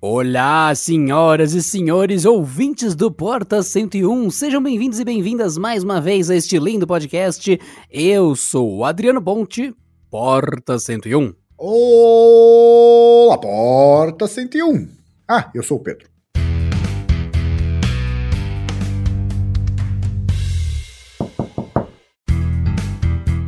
Olá, senhoras e senhores ouvintes do Porta 101, sejam bem-vindos e bem-vindas mais uma vez a este lindo podcast. Eu sou o Adriano Ponte, Porta 101. Olá, Porta 101. Ah, eu sou o Pedro.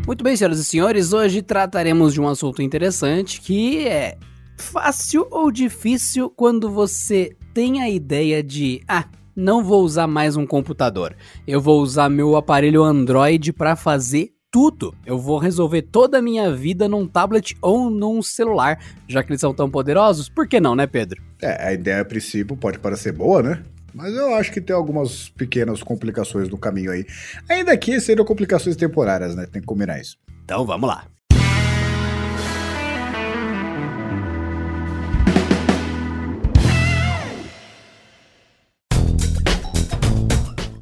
Muito bem, senhoras e senhores, hoje trataremos de um assunto interessante que é fácil ou difícil quando você tem a ideia de, ah, não vou usar mais um computador. Eu vou usar meu aparelho Android para fazer tudo. Eu vou resolver toda a minha vida num tablet ou num celular, já que eles são tão poderosos. Por que não, né, Pedro? É, a ideia a princípio pode parecer boa, né? Mas eu acho que tem algumas pequenas complicações no caminho aí. Ainda que seriam complicações temporárias, né? Tem que combinar isso. Então vamos lá.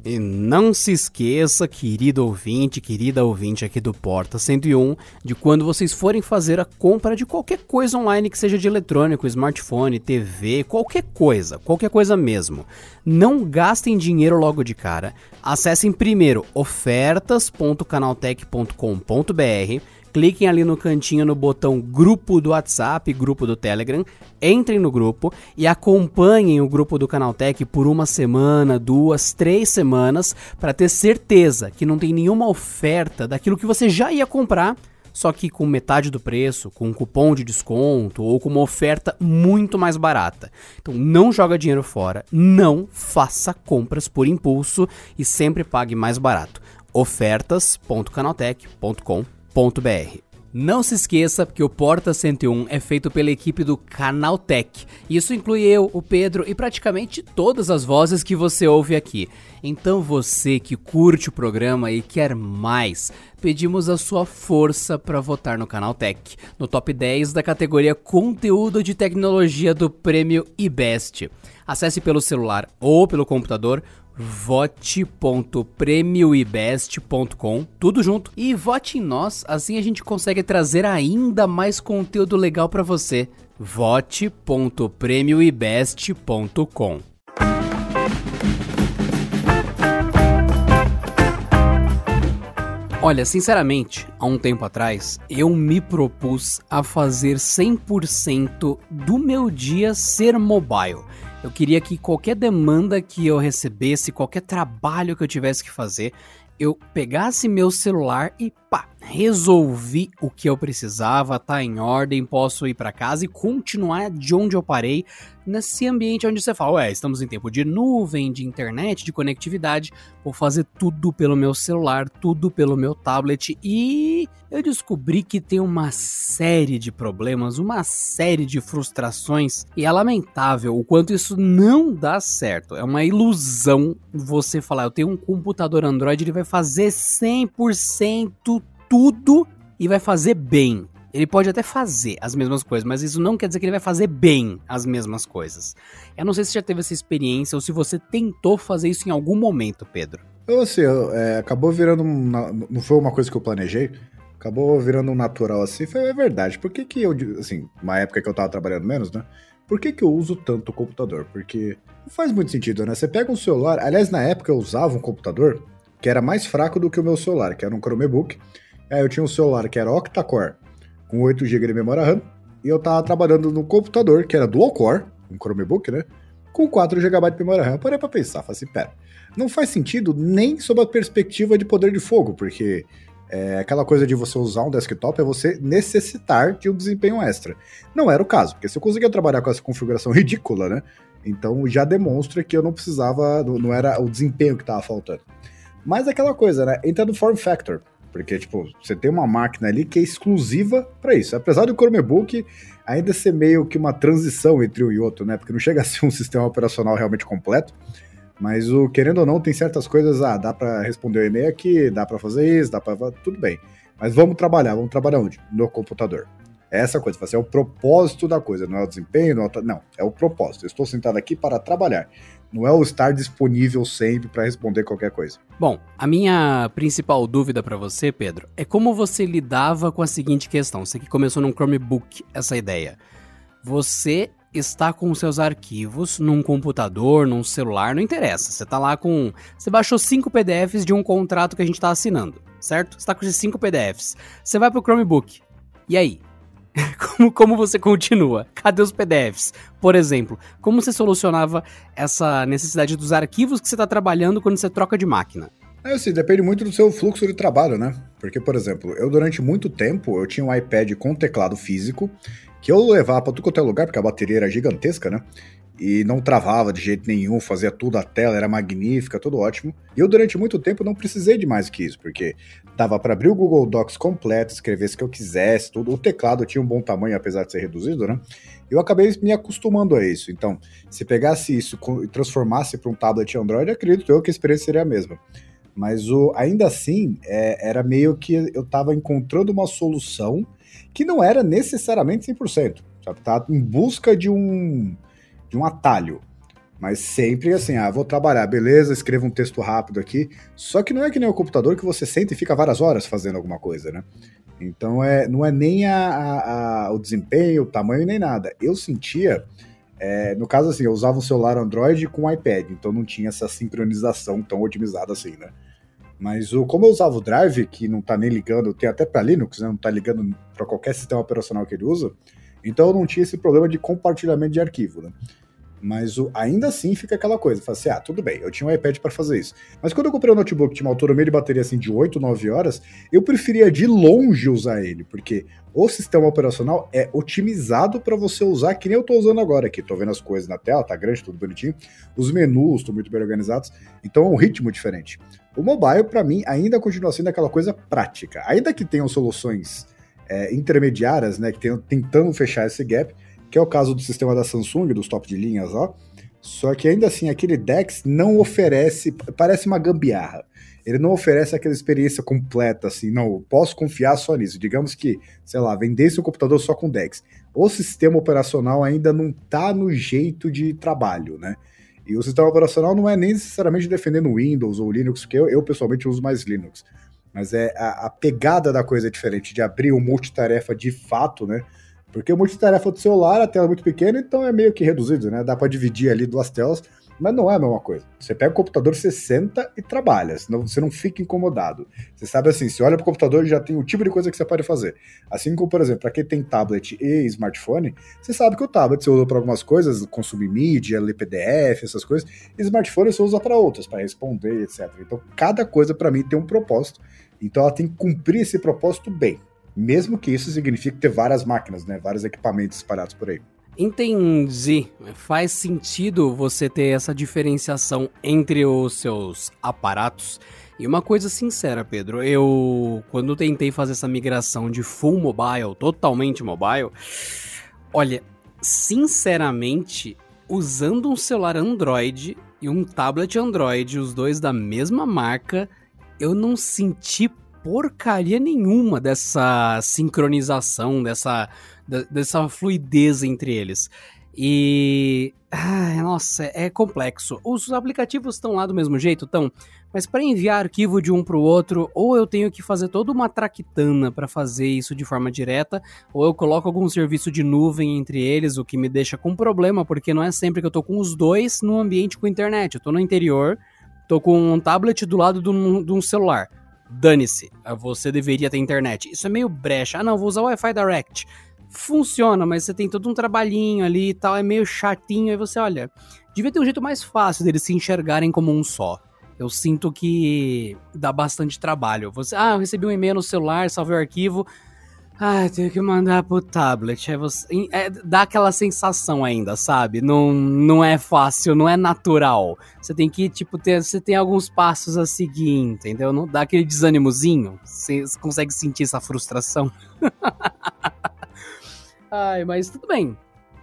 E não se esqueça, querido ouvinte, querida ouvinte aqui do Porta 101, de quando vocês forem fazer a compra de qualquer coisa online que seja de eletrônico, smartphone, TV, qualquer coisa, qualquer coisa mesmo. Não gastem dinheiro logo de cara. Acessem primeiro ofertas.canaltech.com.br cliquem ali no cantinho no botão grupo do WhatsApp, grupo do Telegram, entrem no grupo e acompanhem o grupo do Canaltech por uma semana, duas, três semanas, para ter certeza que não tem nenhuma oferta daquilo que você já ia comprar, só que com metade do preço, com um cupom de desconto ou com uma oferta muito mais barata. Então não joga dinheiro fora, não faça compras por impulso e sempre pague mais barato. ofertas.canaltech.com.br não se esqueça que o Porta 101 é feito pela equipe do Canaltech. Isso inclui eu, o Pedro e praticamente todas as vozes que você ouve aqui. Então você que curte o programa e quer mais, pedimos a sua força para votar no Canaltech, no top 10 da categoria Conteúdo de Tecnologia do Prêmio IBEST. Acesse pelo celular ou pelo computador vote.premioibest.com, tudo junto. E vote em nós, assim a gente consegue trazer ainda mais conteúdo legal para você. vote.premioibest.com. Olha, sinceramente, há um tempo atrás, eu me propus a fazer 100% do meu dia ser mobile. Eu queria que qualquer demanda que eu recebesse, qualquer trabalho que eu tivesse que fazer, eu pegasse meu celular e pá, resolvi o que eu precisava, tá em ordem, posso ir para casa e continuar de onde eu parei, nesse ambiente onde você fala, ué, estamos em tempo de nuvem, de internet, de conectividade, vou fazer tudo pelo meu celular, tudo pelo meu tablet e eu descobri que tem uma série de problemas, uma série de frustrações e é lamentável o quanto isso não dá certo. É uma ilusão você falar, eu tenho um computador Android, ele vai fazer 100% tudo e vai fazer bem. Ele pode até fazer as mesmas coisas, mas isso não quer dizer que ele vai fazer bem as mesmas coisas. Eu não sei se já teve essa experiência ou se você tentou fazer isso em algum momento, Pedro. Eu, assim, é, acabou virando. Um, não foi uma coisa que eu planejei, acabou virando um natural assim. Foi é verdade. Por que, que eu, assim, uma época que eu tava trabalhando menos, né? Por que, que eu uso tanto o computador? Porque não faz muito sentido, né? Você pega um celular. Aliás, na época eu usava um computador que era mais fraco do que o meu celular, que era um Chromebook. Aí eu tinha um celular que era octa-core com 8 GB de memória RAM, e eu tava trabalhando no computador, que era dual core, um Chromebook, né? Com 4 GB de memória RAM. Eu parei pra pensar, falei assim, pera, não faz sentido nem sob a perspectiva de poder de fogo, porque é, aquela coisa de você usar um desktop é você necessitar de um desempenho extra. Não era o caso, porque se eu conseguia trabalhar com essa configuração ridícula, né? Então já demonstra que eu não precisava, não era o desempenho que estava faltando. Mas aquela coisa, né? Entra no form factor. Porque, tipo, você tem uma máquina ali que é exclusiva para isso. Apesar do Chromebook ainda ser meio que uma transição entre um e outro, né? Porque não chega a ser um sistema operacional realmente completo. Mas o querendo ou não, tem certas coisas, ah, dá para responder o e-mail aqui, dá para fazer isso, dá para tudo bem. Mas vamos trabalhar, vamos trabalhar onde? No computador. É essa coisa, assim, é o propósito da coisa, não é o desempenho, não é o, não, é o propósito. Eu estou sentado aqui para trabalhar. Não é o estar disponível sempre para responder qualquer coisa. Bom, a minha principal dúvida para você, Pedro, é como você lidava com a seguinte questão. Você que começou num Chromebook essa ideia. Você está com seus arquivos num computador, num celular, não interessa. Você tá lá com. Você baixou cinco PDFs de um contrato que a gente tá assinando, certo? Você tá com esses cinco PDFs. Você vai pro Chromebook. E aí? Como, como você continua? Cadê os PDFs? Por exemplo, como você solucionava essa necessidade dos arquivos que você está trabalhando quando você troca de máquina? É assim, depende muito do seu fluxo de trabalho, né? Porque, por exemplo, eu durante muito tempo eu tinha um iPad com teclado físico que eu levava para tudo quanto é lugar, porque a bateria era gigantesca, né? E não travava de jeito nenhum, fazia tudo, a tela era magnífica, tudo ótimo. E eu durante muito tempo não precisei de mais que isso, porque dava para abrir o Google Docs completo, escrever se que eu quisesse, tudo. O teclado tinha um bom tamanho, apesar de ser reduzido, né? Eu acabei me acostumando a isso. Então, se pegasse isso e transformasse para um tablet Android, acredito eu que a experiência seria a mesma. Mas o, ainda assim, é, era meio que eu estava encontrando uma solução que não era necessariamente 100%. Sabe? Tá em busca de um, de um atalho. Mas sempre assim, ah, vou trabalhar, beleza, escrevo um texto rápido aqui. Só que não é que nem o computador que você senta e fica várias horas fazendo alguma coisa, né? Então é, não é nem a, a, a o desempenho, o tamanho, nem nada. Eu sentia, é, no caso assim, eu usava um celular Android com um iPad, então não tinha essa sincronização tão otimizada assim, né? Mas o, como eu usava o Drive, que não tá nem ligando, tem até para Linux, né, não tá ligando para qualquer sistema operacional que ele usa, então eu não tinha esse problema de compartilhamento de arquivo, né? Mas o, ainda assim fica aquela coisa, fala assim, ah, tudo bem, eu tinha um iPad para fazer isso. Mas quando eu comprei o um notebook que tinha uma autonomia de bateria assim de 8, 9 horas, eu preferia de longe usar ele, porque o sistema operacional é otimizado para você usar que nem eu estou usando agora aqui. Tô vendo as coisas na tela, tá grande, tudo bonitinho. Os menus estão muito bem organizados, então é um ritmo diferente. O mobile, para mim, ainda continua sendo aquela coisa prática. Ainda que tenham soluções é, intermediárias, né, que tenham tentando fechar esse gap, que é o caso do sistema da Samsung, dos top de linhas, ó. Só que ainda assim, aquele DeX não oferece, parece uma gambiarra. Ele não oferece aquela experiência completa, assim, não, posso confiar só nisso. Digamos que, sei lá, vendesse um computador só com DeX. O sistema operacional ainda não tá no jeito de trabalho, né? E o sistema operacional não é nem necessariamente defendendo Windows ou Linux, porque eu, eu pessoalmente uso mais Linux. Mas é a, a, pegada da coisa é diferente, de abrir o multitarefa de fato, né? Porque o multitarefa do celular, a tela é muito pequena, então é meio que reduzido, né? Dá para dividir ali duas telas, mas não é a mesma coisa. Você pega o computador, você senta e trabalha, senão você não fica incomodado. Você sabe assim, você olha para o computador e já tem o tipo de coisa que você pode fazer. Assim como, por exemplo, para quem tem tablet e smartphone, você sabe que o tablet você usa para algumas coisas, consumir mídia, ler PDF, essas coisas, e smartphone você usa para outras, para responder, etc. Então, cada coisa para mim tem um propósito. Então, ela tem que cumprir esse propósito bem. Mesmo que isso signifique ter várias máquinas, né? Vários equipamentos espalhados por aí. Entendi. Faz sentido você ter essa diferenciação entre os seus aparatos. E uma coisa sincera, Pedro, eu quando tentei fazer essa migração de full mobile, totalmente mobile, olha, sinceramente, usando um celular Android e um tablet Android, os dois da mesma marca, eu não senti porcaria nenhuma dessa sincronização, dessa dessa fluidez entre eles. E. Nossa, é complexo. Os aplicativos estão lá do mesmo jeito, estão. Mas para enviar arquivo de um para o outro, ou eu tenho que fazer toda uma traquitana para fazer isso de forma direta, ou eu coloco algum serviço de nuvem entre eles, o que me deixa com problema, porque não é sempre que eu tô com os dois no ambiente com internet. Eu tô no interior, tô com um tablet do lado de um celular. Dane-se, você deveria ter internet. Isso é meio brecha. Ah, não, vou usar o Wi-Fi Direct funciona, mas você tem todo um trabalhinho ali e tal, é meio chatinho, aí você olha, devia ter um jeito mais fácil deles se enxergarem como um só. Eu sinto que dá bastante trabalho. Você, ah, eu recebi um e-mail no celular, salvei o arquivo. Ah, tenho que mandar pro tablet. Aí você, é, dá aquela sensação ainda, sabe? Não, não é fácil, não é natural. Você tem que, tipo, ter, você tem alguns passos a seguir, entendeu? Não dá aquele desânimozinho. Você consegue sentir essa frustração. Ai, mas tudo bem.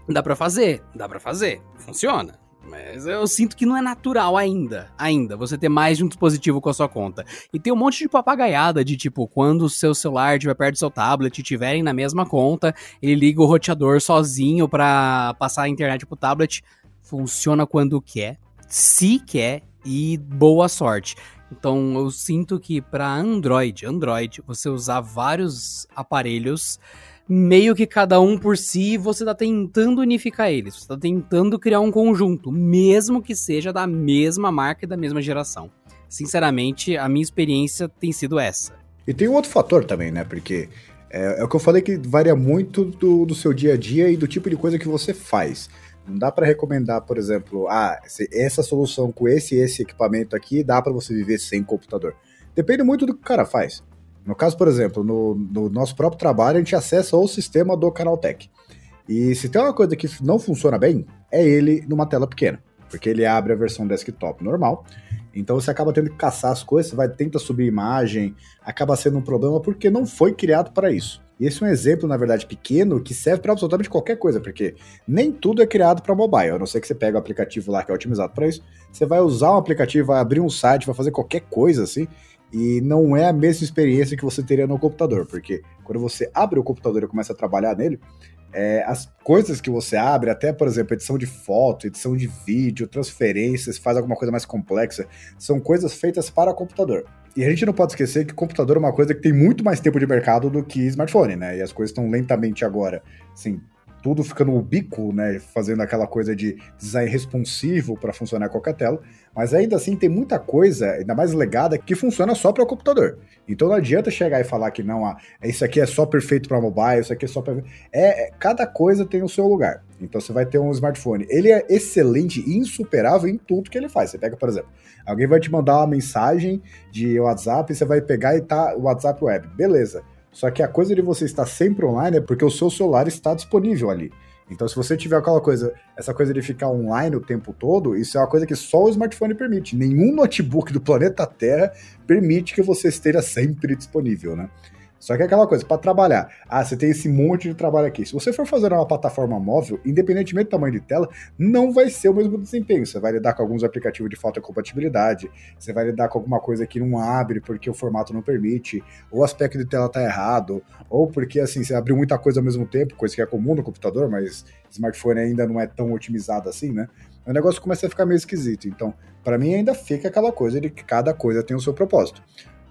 Dá para fazer, dá para fazer, funciona. Mas eu sinto que não é natural ainda, ainda, você ter mais de um dispositivo com a sua conta. E tem um monte de papagaiada de tipo, quando o seu celular estiver perto do seu tablet e estiverem na mesma conta, ele liga o roteador sozinho para passar a internet pro tablet. Funciona quando quer, se quer e boa sorte. Então eu sinto que para Android, Android, você usar vários aparelhos meio que cada um por si, você tá tentando unificar eles. Você tá tentando criar um conjunto, mesmo que seja da mesma marca e da mesma geração. Sinceramente, a minha experiência tem sido essa. E tem um outro fator também, né? Porque é, é o que eu falei que varia muito do, do seu dia a dia e do tipo de coisa que você faz. Não dá para recomendar, por exemplo, ah, essa solução com esse esse equipamento aqui dá para você viver sem computador. Depende muito do que o cara faz. No caso, por exemplo, no, no nosso próprio trabalho, a gente acessa o sistema do Canaltech. E se tem uma coisa que não funciona bem, é ele numa tela pequena. Porque ele abre a versão desktop normal. Então você acaba tendo que caçar as coisas, você vai tenta subir imagem, acaba sendo um problema porque não foi criado para isso. E esse é um exemplo, na verdade, pequeno que serve para absolutamente qualquer coisa, porque nem tudo é criado para mobile. A não ser que você pegue o aplicativo lá que é otimizado para isso, você vai usar um aplicativo, vai abrir um site, vai fazer qualquer coisa assim, e não é a mesma experiência que você teria no computador, porque quando você abre o computador e começa a trabalhar nele, é, as coisas que você abre, até por exemplo, edição de foto, edição de vídeo, transferências, faz alguma coisa mais complexa, são coisas feitas para computador. E a gente não pode esquecer que computador é uma coisa que tem muito mais tempo de mercado do que smartphone, né? E as coisas estão lentamente agora, assim, tudo ficando ubíquo, né, fazendo aquela coisa de design responsivo para funcionar qualquer tela, mas ainda assim tem muita coisa, ainda mais legada, que funciona só para o computador. Então não adianta chegar e falar que não, ah, isso aqui é só perfeito para mobile, isso aqui é só para é, é, cada coisa tem o seu lugar. Então você vai ter um smartphone, ele é excelente e insuperável em tudo que ele faz. Você pega, por exemplo, alguém vai te mandar uma mensagem de WhatsApp, você vai pegar e tá o WhatsApp web, beleza? Só que a coisa de você estar sempre online é porque o seu celular está disponível ali. Então, se você tiver aquela coisa, essa coisa de ficar online o tempo todo, isso é uma coisa que só o smartphone permite. Nenhum notebook do planeta Terra permite que você esteja sempre disponível, né? Só que é aquela coisa, para trabalhar, ah, você tem esse monte de trabalho aqui. Se você for fazer uma plataforma móvel, independentemente do tamanho de tela, não vai ser o mesmo desempenho. Você vai lidar com alguns aplicativos de falta de compatibilidade, você vai lidar com alguma coisa que não abre porque o formato não permite, ou o aspecto de tela tá errado, ou porque assim, você abriu muita coisa ao mesmo tempo, coisa que é comum no computador, mas smartphone ainda não é tão otimizado assim, né? O negócio começa a ficar meio esquisito. Então, para mim ainda fica aquela coisa de que cada coisa tem o seu propósito.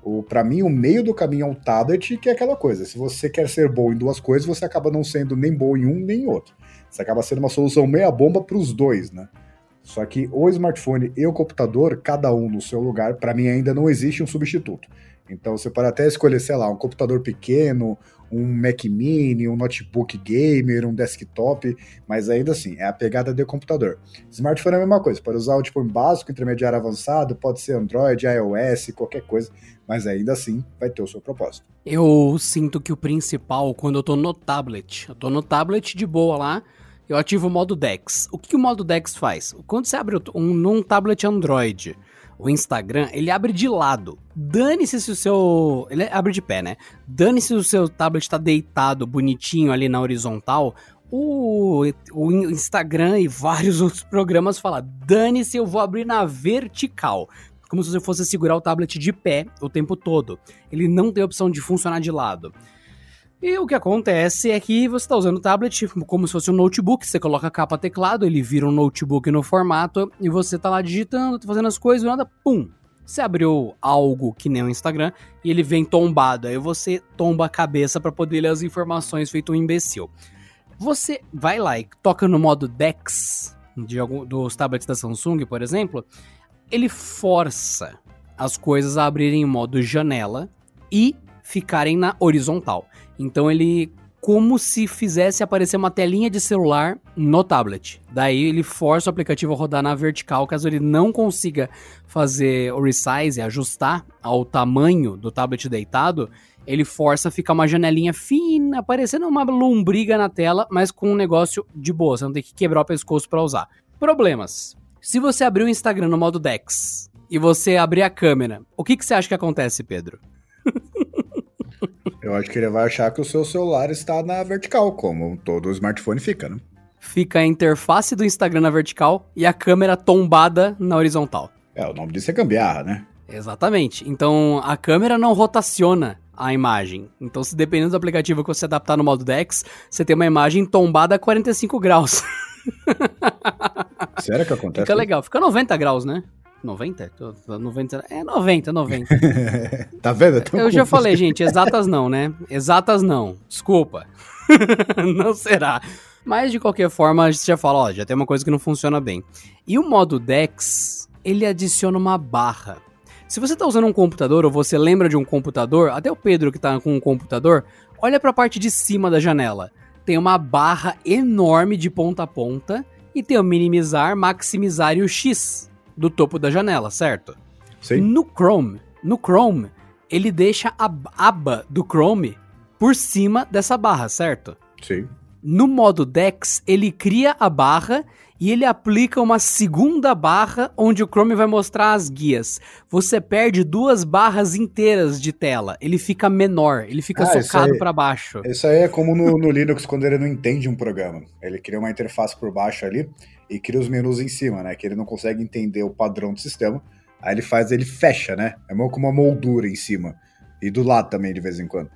O, para mim, o meio do caminho é um tablet, que é aquela coisa. Se você quer ser bom em duas coisas, você acaba não sendo nem bom em um nem em outro. Você acaba sendo uma solução meia bomba para os dois, né? Só que o smartphone e o computador, cada um no seu lugar, para mim ainda não existe um substituto. Então você pode até escolher, sei lá, um computador pequeno, um Mac Mini, um notebook gamer, um desktop, mas ainda assim, é a pegada de computador. Smartphone é a mesma coisa, pode usar o tipo básico, intermediário avançado, pode ser Android, iOS, qualquer coisa, mas ainda assim vai ter o seu propósito. Eu sinto que o principal, quando eu tô no tablet, eu tô no tablet de boa lá, eu ativo o modo DeX. O que, que o modo DeX faz? Quando você abre um, tablet Android, o Instagram, ele abre de lado. Dane-se se o seu. Ele abre de pé, né? Dane-se se o seu tablet tá deitado bonitinho ali na horizontal. O, o Instagram e vários outros programas falam: dane-se, eu vou abrir na vertical. Como se você fosse segurar o tablet de pé o tempo todo. Ele não tem opção de funcionar de lado. E o que acontece é que você está usando o tablet como se fosse um notebook, você coloca a capa teclado, ele vira um notebook no formato, e você está lá digitando, tá fazendo as coisas, e nada, pum! Você abriu algo que nem o Instagram e ele vem tombado, aí você tomba a cabeça para poder ler as informações feito um imbecil. Você vai lá e toca no modo DeX de algum, dos tablets da Samsung, por exemplo, ele força as coisas a abrirem em modo janela e ficarem na horizontal. Então ele como se fizesse aparecer uma telinha de celular no tablet. Daí ele força o aplicativo a rodar na vertical, caso ele não consiga fazer o resize, ajustar ao tamanho do tablet deitado, ele força a ficar uma janelinha fina, parecendo uma lombriga na tela, mas com um negócio de boa, você não tem que quebrar o pescoço para usar. Problemas. Se você abrir o Instagram no modo DeX e você abrir a câmera, o que, que você acha que acontece, Pedro? Eu acho que ele vai achar que o seu celular está na vertical, como todo smartphone fica, né? Fica a interface do Instagram na vertical e a câmera tombada na horizontal. É, o nome disso é gambiarra, né? Exatamente. Então a câmera não rotaciona a imagem. Então, se dependendo do aplicativo que você adaptar no modo DeX, você tem uma imagem tombada a 45 graus. Sério que acontece? Fica legal, fica 90 graus, né? 90? 90 é 90, 90. tá vendo? É Eu já falei, gente, exatas não, né? Exatas não. Desculpa. não será. Mas de qualquer forma, a gente já fala, ó, já tem uma coisa que não funciona bem. E o modo Dex, ele adiciona uma barra. Se você está usando um computador ou você lembra de um computador, até o Pedro que está com um computador, olha para a parte de cima da janela. Tem uma barra enorme de ponta a ponta e tem o minimizar, maximizar e o X do topo da janela, certo? Sim. No Chrome, no Chrome, ele deixa a aba do Chrome por cima dessa barra, certo? Sim. No modo Dex, ele cria a barra e ele aplica uma segunda barra onde o Chrome vai mostrar as guias. Você perde duas barras inteiras de tela. Ele fica menor, ele fica ah, socado para baixo. Isso aí é como no, no Linux quando ele não entende um programa. Ele cria uma interface por baixo ali e cria os menus em cima, né? Que ele não consegue entender o padrão do sistema. Aí ele faz, ele fecha, né? É meio como uma moldura em cima. E do lado também, de vez em quando.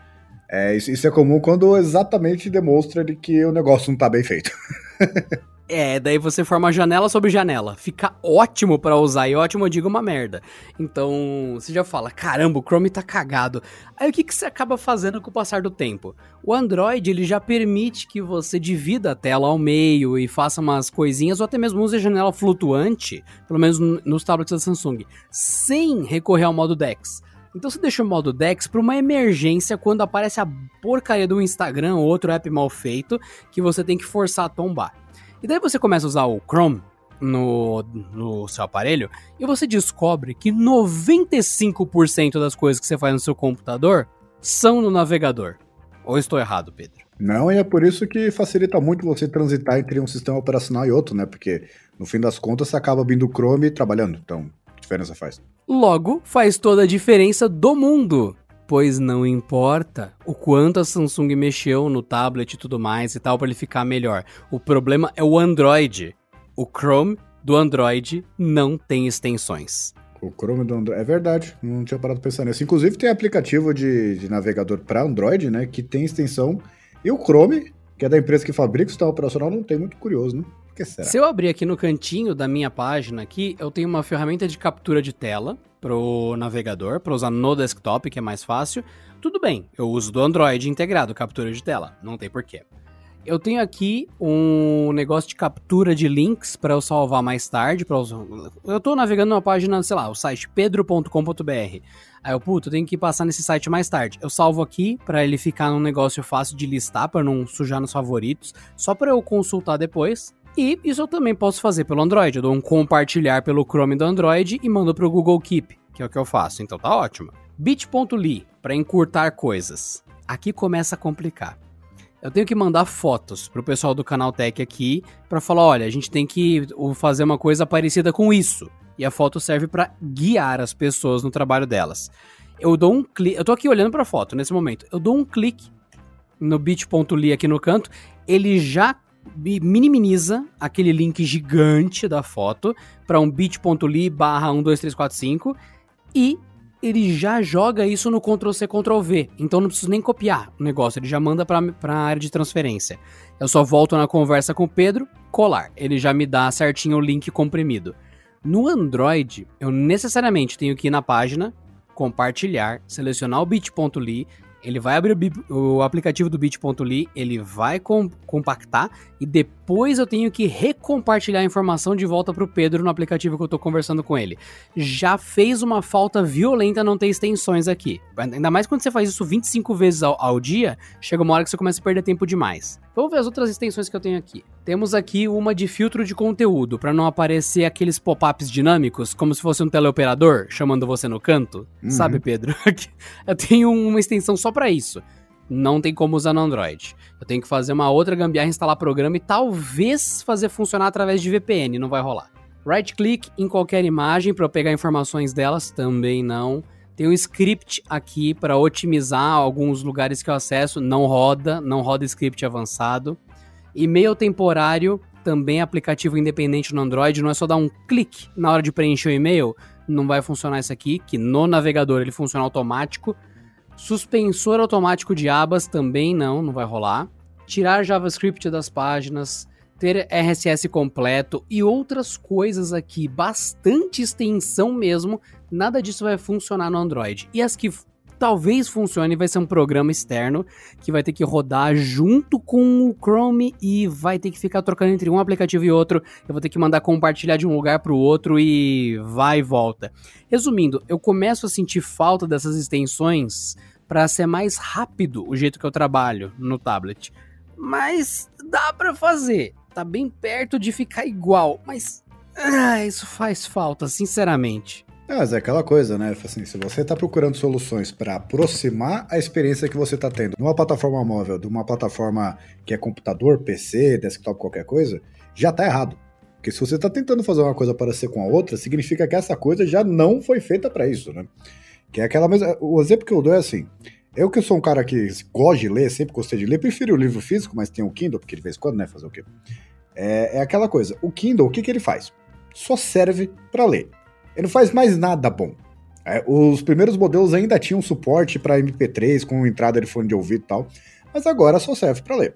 É, isso, isso é comum quando exatamente demonstra que o negócio não tá bem feito. É, daí você forma janela sobre janela. Fica ótimo para usar, e ótimo eu digo uma merda. Então, você já fala, caramba, o Chrome tá cagado. Aí o que, que você acaba fazendo com o passar do tempo? O Android, ele já permite que você divida a tela ao meio e faça umas coisinhas, ou até mesmo use a janela flutuante, pelo menos nos tablets da Samsung, sem recorrer ao modo DeX. Então você deixa o modo Dex para uma emergência quando aparece a porcaria do Instagram ou outro app mal feito que você tem que forçar a tombar. E daí você começa a usar o Chrome no, no seu aparelho e você descobre que 95% das coisas que você faz no seu computador são no navegador. Ou estou errado, Pedro? Não, e é por isso que facilita muito você transitar entre um sistema operacional e outro, né? Porque no fim das contas você acaba abrindo o Chrome trabalhando. Então, que diferença faz? Logo, faz toda a diferença do mundo pois não importa o quanto a Samsung mexeu no tablet e tudo mais e tal para ele ficar melhor. O problema é o Android. O Chrome do Android não tem extensões. O Chrome do Android. É verdade, não tinha parado pra pensar nisso. Inclusive tem aplicativo de, de navegador para Android, né? Que tem extensão. E o Chrome, que é da empresa que fabrica o sistema operacional, não tem muito curioso, né? Se eu abrir aqui no cantinho da minha página aqui, eu tenho uma ferramenta de captura de tela pro navegador, para usar no desktop, que é mais fácil. Tudo bem, eu uso do Android integrado, captura de tela, não tem porquê. Eu tenho aqui um negócio de captura de links para eu salvar mais tarde. Pra eu... eu tô navegando numa página, sei lá, o site pedro.com.br. Aí eu, puto, eu tenho que passar nesse site mais tarde. Eu salvo aqui para ele ficar num negócio fácil de listar, para não sujar nos favoritos, só para eu consultar depois. E isso eu também posso fazer pelo Android. Eu dou um compartilhar pelo Chrome do Android e mando pro Google Keep, que é o que eu faço. Então tá ótimo. bit.ly para encurtar coisas. Aqui começa a complicar. Eu tenho que mandar fotos pro pessoal do Canal Tech aqui para falar, olha, a gente tem que fazer uma coisa parecida com isso. E a foto serve para guiar as pessoas no trabalho delas. Eu dou um clique, eu tô aqui olhando para a foto nesse momento. Eu dou um clique no bit.ly aqui no canto, ele já minimiza aquele link gigante da foto para um bit.ly barra 12345 e ele já joga isso no Ctrl-C, Ctrl-V. Então não preciso nem copiar o negócio, ele já manda para a área de transferência. Eu só volto na conversa com o Pedro, colar. Ele já me dá certinho o link comprimido. No Android, eu necessariamente tenho que ir na página, compartilhar, selecionar o bit.ly, ele vai abrir o, o aplicativo do bit.ly, ele vai com, compactar e depois eu tenho que recompartilhar a informação de volta para o Pedro no aplicativo que eu estou conversando com ele. Já fez uma falta violenta não ter extensões aqui. Ainda mais quando você faz isso 25 vezes ao, ao dia, chega uma hora que você começa a perder tempo demais. Vamos ver as outras extensões que eu tenho aqui. Temos aqui uma de filtro de conteúdo, para não aparecer aqueles pop-ups dinâmicos, como se fosse um teleoperador chamando você no canto. Uhum. Sabe, Pedro? eu tenho uma extensão só para isso. Não tem como usar no Android. Eu tenho que fazer uma outra gambiarra, instalar programa e talvez fazer funcionar através de VPN, não vai rolar. Right click em qualquer imagem para eu pegar informações delas, também não. Tem um script aqui para otimizar alguns lugares que eu acesso, não roda, não roda script avançado. E-mail temporário, também aplicativo independente no Android, não é só dar um clique na hora de preencher o e-mail, não vai funcionar isso aqui, que no navegador ele funciona automático. Suspensor automático de abas também não, não vai rolar. Tirar JavaScript das páginas, ter RSS completo e outras coisas aqui, bastante extensão mesmo, nada disso vai funcionar no Android. E as que talvez funcione vai ser um programa externo que vai ter que rodar junto com o Chrome e vai ter que ficar trocando entre um aplicativo e outro. Eu vou ter que mandar compartilhar de um lugar para o outro e vai e volta. Resumindo, eu começo a sentir falta dessas extensões para ser mais rápido o jeito que eu trabalho no tablet. Mas dá para fazer. Tá bem perto de ficar igual, mas ah, isso faz falta, sinceramente. É, mas é aquela coisa, né? Assim, se você está procurando soluções para aproximar a experiência que você está tendo numa plataforma móvel, de uma plataforma que é computador, PC, desktop, qualquer coisa, já está errado. Porque se você está tentando fazer uma coisa parecer com a outra, significa que essa coisa já não foi feita para isso, né? Que é aquela mesma. O exemplo que eu dou é assim. Eu que sou um cara que gosta de ler, sempre gostei de ler, prefiro o livro físico, mas tem o Kindle, porque de vez em quando, né, fazer o quê? É, é aquela coisa. O Kindle, o que, que ele faz? Só serve para ler. Ele não faz mais nada bom. É, os primeiros modelos ainda tinham suporte para MP3 com entrada de fone de ouvido e tal, mas agora só serve para ler.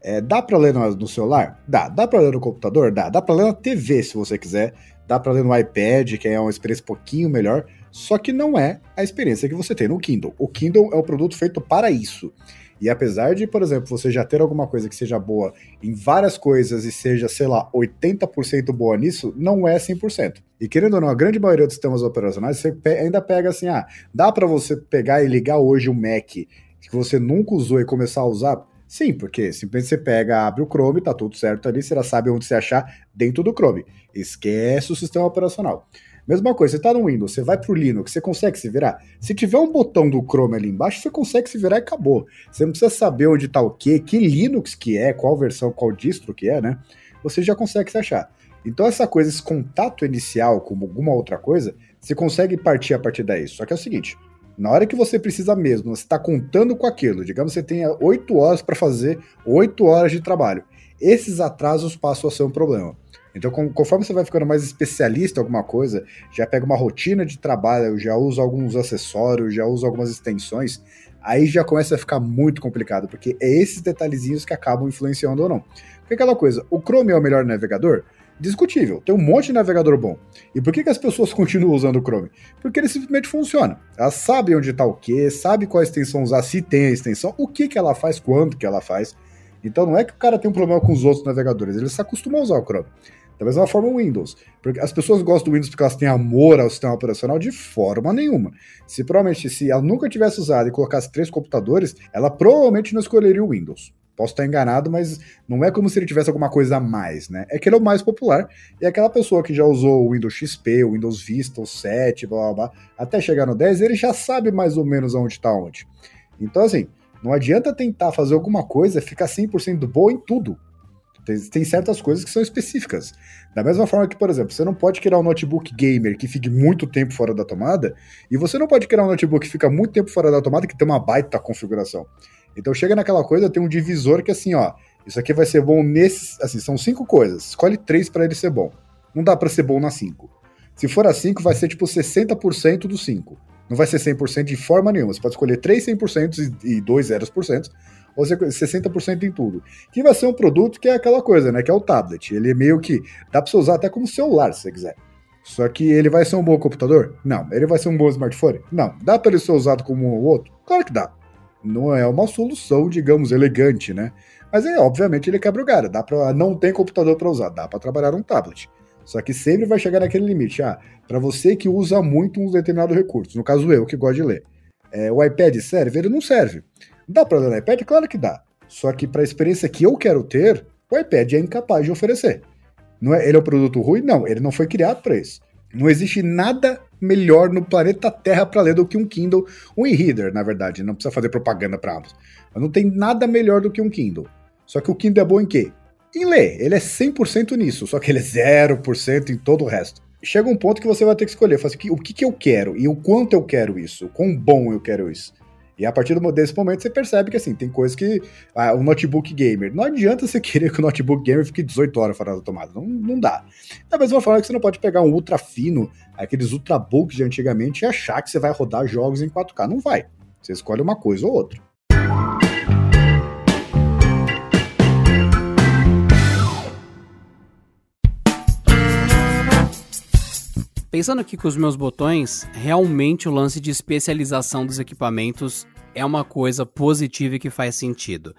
É, dá para ler no, no, celular? Dá. Dá para ler no computador? Dá. Dá para ler na TV se você quiser. Dá para ler no iPad, que é uma experiência um pouquinho melhor. Só que não é a experiência que você tem no Kindle. O Kindle é um produto feito para isso. E apesar de, por exemplo, você já ter alguma coisa que seja boa em várias coisas e seja, sei lá, 80% boa nisso, não é 100%. E querendo ou não, a grande maioria dos sistemas operacionais, você ainda pega assim, ah, dá para você pegar e ligar hoje um Mac que você nunca usou e começar a usar? Sim, porque simplesmente você pega, abre o Chrome, tá tudo certo ali, você já sabe onde você achar dentro do Chrome. Esquece o sistema operacional. Mesma coisa, você está no Windows, você vai para o Linux, você consegue se virar? Se tiver um botão do Chrome ali embaixo, você consegue se virar e acabou. Você não precisa saber onde está o quê, que Linux que é, qual versão, qual distro que é, né? Você já consegue se achar. Então essa coisa, esse contato inicial com alguma outra coisa, você consegue partir a partir daí. Só que é o seguinte, na hora que você precisa mesmo, você está contando com aquilo, digamos que você tenha 8 horas para fazer 8 horas de trabalho. Esses atrasos passam a ser um problema. Então, conforme você vai ficando mais especialista em alguma coisa, já pega uma rotina de trabalho, já usa alguns acessórios, já usa algumas extensões, aí já começa a ficar muito complicado, porque é esses detalhezinhos que acabam influenciando ou não. Porque aquela coisa, o Chrome é o melhor navegador? Discutível, tem um monte de navegador bom. E por que, que as pessoas continuam usando o Chrome? Porque ele simplesmente funciona. Elas sabem onde está o que, sabem qual extensão usar, se tem a extensão, o que, que ela faz, quando que ela faz. Então não é que o cara tem um problema com os outros navegadores, ele se acostuma a usar o Chrome. Da mesma forma o Windows. Porque as pessoas gostam do Windows porque elas têm amor ao sistema operacional de forma nenhuma. Se provavelmente, se ela nunca tivesse usado e colocasse três computadores, ela provavelmente não escolheria o Windows. Posso estar enganado, mas não é como se ele tivesse alguma coisa a mais, né? É que ele é o mais popular e é aquela pessoa que já usou o Windows XP, o Windows Vista, o 7, blá blá blá, até chegar no 10, ele já sabe mais ou menos aonde está onde. Então, assim, não adianta tentar fazer alguma coisa ficar 100% boa em tudo. Tem, tem, certas coisas que são específicas. Da mesma forma que, por exemplo, você não pode criar um notebook gamer que fique muito tempo fora da tomada, e você não pode criar um notebook que fica muito tempo fora da tomada que tem uma baita configuração. Então chega naquela coisa, tem um divisor que assim, ó, isso aqui vai ser bom nesses, assim, são cinco coisas. Escolhe três para ele ser bom. Não dá para ser bom nas cinco. Se for a cinco, vai ser tipo 60% dos cinco. Não vai ser 100% de forma nenhuma. Você pode escolher 3 100% e 2 0%, ou 60% em tudo. Que vai ser um produto que é aquela coisa, né? Que é o tablet. Ele é meio que. Dá pra você usar até como celular, se você quiser. Só que ele vai ser um bom computador? Não. Ele vai ser um bom smartphone? Não. Dá para ele ser usado como o outro? Claro que dá. Não é uma solução, digamos, elegante, né? Mas é, obviamente, ele quebra o galho. Dá para não ter computador para usar, dá para trabalhar um tablet. Só que sempre vai chegar naquele limite. Ah, para você que usa muito um determinado recurso, no caso eu, que gosto de ler, é, o iPad serve? Ele não serve. Dá para ler no iPad? Claro que dá. Só que para a experiência que eu quero ter, o iPad é incapaz de oferecer. Não é, ele é um produto ruim? Não, ele não foi criado para isso. Não existe nada melhor no planeta Terra para ler do que um Kindle, um e-reader, na verdade. Não precisa fazer propaganda para ambos. Mas não tem nada melhor do que um Kindle. Só que o Kindle é bom em quê? Em ler. Ele é 100% nisso, só que ele é 0% em todo o resto. Chega um ponto que você vai ter que escolher, assim, o que, que eu quero e o quanto eu quero isso, o quão bom eu quero isso. E a partir desse momento você percebe que assim, tem coisas que. Ah, o notebook gamer. Não adianta você querer que o notebook gamer fique 18 horas fora da tomada. Não, não dá. Da mesma forma que você não pode pegar um ultra fino, aqueles ultrabooks de antigamente, e achar que você vai rodar jogos em 4K. Não vai. Você escolhe uma coisa ou outra. Pensando aqui com os meus botões, realmente o lance de especialização dos equipamentos é uma coisa positiva e que faz sentido.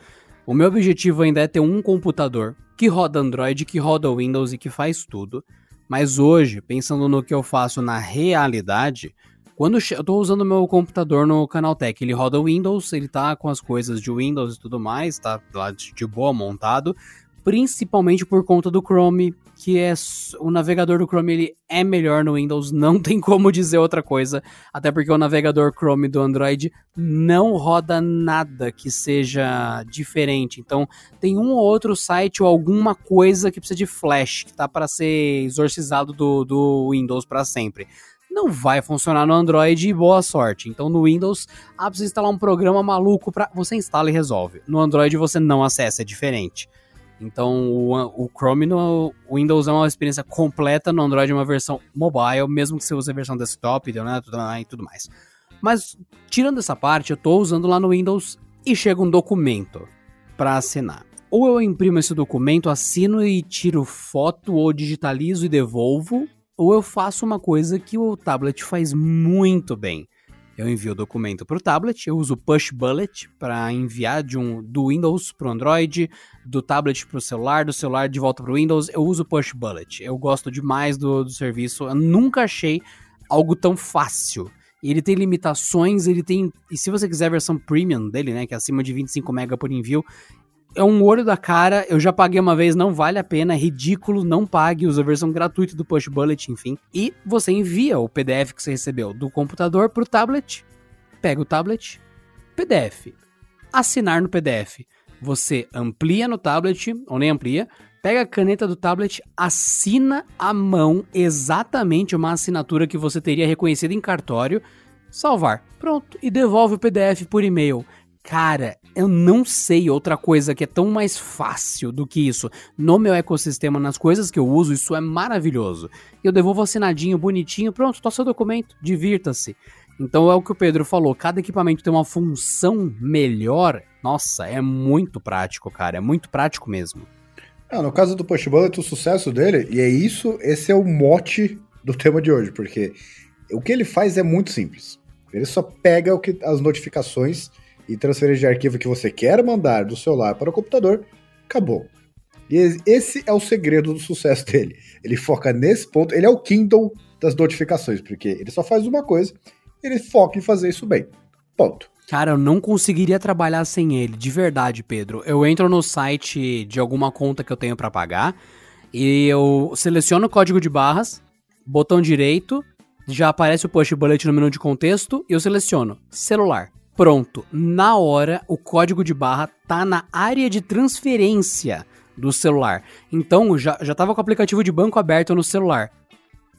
O meu objetivo ainda é ter um computador que roda Android, que roda Windows e que faz tudo. Mas hoje, pensando no que eu faço na realidade, quando eu tô usando meu computador no Canaltech, ele roda Windows, ele tá com as coisas de Windows e tudo mais, tá lá de boa montado, principalmente por conta do Chrome, que é o navegador do Chrome ele é melhor no Windows, não tem como dizer outra coisa, até porque o navegador Chrome do Android não roda nada que seja diferente. Então, tem um ou outro site ou alguma coisa que precisa de flash, que tá para ser exorcizado do, do Windows para sempre não vai funcionar no Android e boa sorte. Então no Windows, ah, precisa instalar um programa maluco para você instala e resolve. No Android você não acessa, é diferente. Então o, o Chrome no Windows é uma experiência completa, no Android é uma versão mobile, mesmo que você use a versão desktop né, e tudo mais. Mas tirando essa parte, eu estou usando lá no Windows e chega um documento para assinar. Ou eu imprimo esse documento, assino e tiro foto, ou digitalizo e devolvo, ou eu faço uma coisa que o tablet faz muito bem eu envio o documento para o tablet, eu uso Push Bullet para enviar de um, do Windows para o Android, do tablet para o celular, do celular de volta para o Windows. Eu uso Push Bullet. Eu gosto demais do, do serviço. Eu nunca achei algo tão fácil. Ele tem limitações, ele tem. E se você quiser a versão premium dele, né? Que é acima de 25 MB por envio, é um olho da cara. Eu já paguei uma vez, não vale a pena, é ridículo, não pague, usa a versão gratuita do Push Bullet, enfim. E você envia o PDF que você recebeu do computador pro tablet, pega o tablet, PDF. Assinar no PDF. Você amplia no tablet, ou nem amplia, pega a caneta do tablet, assina à mão exatamente uma assinatura que você teria reconhecido em cartório, salvar. Pronto, e devolve o PDF por e-mail. Cara, eu não sei outra coisa que é tão mais fácil do que isso. No meu ecossistema, nas coisas que eu uso, isso é maravilhoso. Eu devolvo assinadinho, bonitinho, pronto, tô seu documento, divirta-se. Então é o que o Pedro falou, cada equipamento tem uma função melhor. Nossa, é muito prático, cara, é muito prático mesmo. Ah, no caso do Push Bullet, o sucesso dele, e é isso, esse é o mote do tema de hoje, porque o que ele faz é muito simples. Ele só pega o que, as notificações e transferência de arquivo que você quer mandar do celular para o computador, acabou. E esse é o segredo do sucesso dele. Ele foca nesse ponto, ele é o Kindle das notificações, porque ele só faz uma coisa, ele foca em fazer isso bem. Ponto. Cara, eu não conseguiria trabalhar sem ele, de verdade, Pedro. Eu entro no site de alguma conta que eu tenho para pagar e eu seleciono o código de barras, botão direito, já aparece o push bullet no menu de contexto e eu seleciono celular. Pronto, na hora o código de barra tá na área de transferência do celular. Então já, já tava com o aplicativo de banco aberto no celular.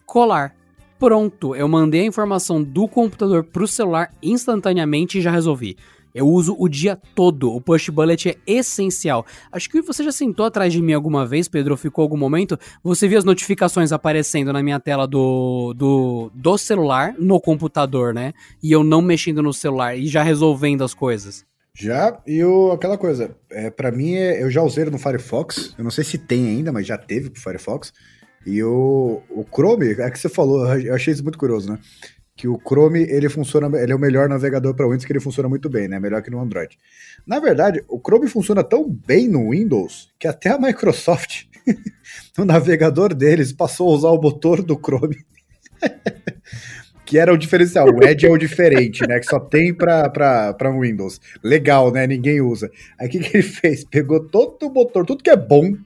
Colar. Pronto, eu mandei a informação do computador pro celular instantaneamente e já resolvi. Eu uso o dia todo. O push bullet é essencial. Acho que você já sentou atrás de mim alguma vez, Pedro, ficou algum momento. Você viu as notificações aparecendo na minha tela do, do, do celular no computador, né? E eu não mexendo no celular e já resolvendo as coisas. Já, e o, aquela coisa, é, para mim, é, eu já usei no Firefox, eu não sei se tem ainda, mas já teve pro Firefox. E o, o Chrome, é que você falou, eu achei isso muito curioso, né? Que o Chrome ele funciona, ele é o melhor navegador para Windows, que ele funciona muito bem, né? Melhor que no Android. Na verdade, o Chrome funciona tão bem no Windows que até a Microsoft, no navegador deles, passou a usar o motor do Chrome. que era o diferencial. O Edge é o diferente, né? Que só tem para Windows. Legal, né? Ninguém usa. Aí o que, que ele fez? Pegou todo o motor, tudo que é bom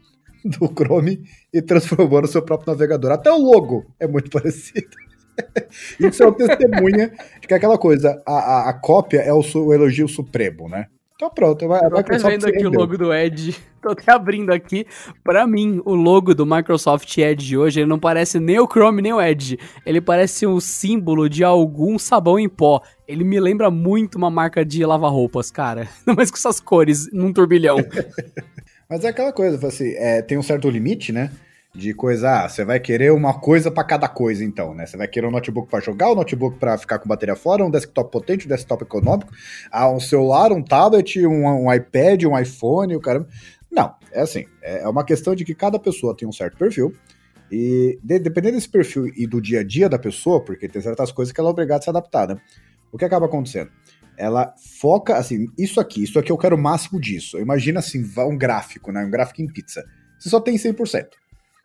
do Chrome e transformou no seu próprio navegador. Até o logo é muito parecido. Isso é uma testemunha de que é aquela coisa, a, a, a cópia é o, o, elogio supremo, né? Então pronto, vai, Tô até vendo aqui o logo do Edge, tô até abrindo aqui. Pra mim, o logo do Microsoft Edge de hoje, ele não parece nem o Chrome nem o Edge. Ele parece um símbolo de algum sabão em pó. Ele me lembra muito uma marca de lavar roupas, cara. Mas com essas cores, num turbilhão. Mas é aquela coisa, assim, é, tem um certo limite, né? De coisa, ah, você vai querer uma coisa para cada coisa, então, né? Você vai querer um notebook para jogar, um notebook para ficar com bateria fora, um desktop potente, um desktop econômico, ah, um celular, um tablet, um, um iPad, um iPhone, o caramba. Não, é assim, é uma questão de que cada pessoa tem um certo perfil E de, dependendo desse perfil e do dia a dia da pessoa, porque tem certas coisas que ela é obrigada a se adaptar, né? O que acaba acontecendo? Ela foca, assim, isso aqui, isso aqui eu quero o máximo disso. Imagina assim, um gráfico, né? Um gráfico em pizza. Você só tem 100%.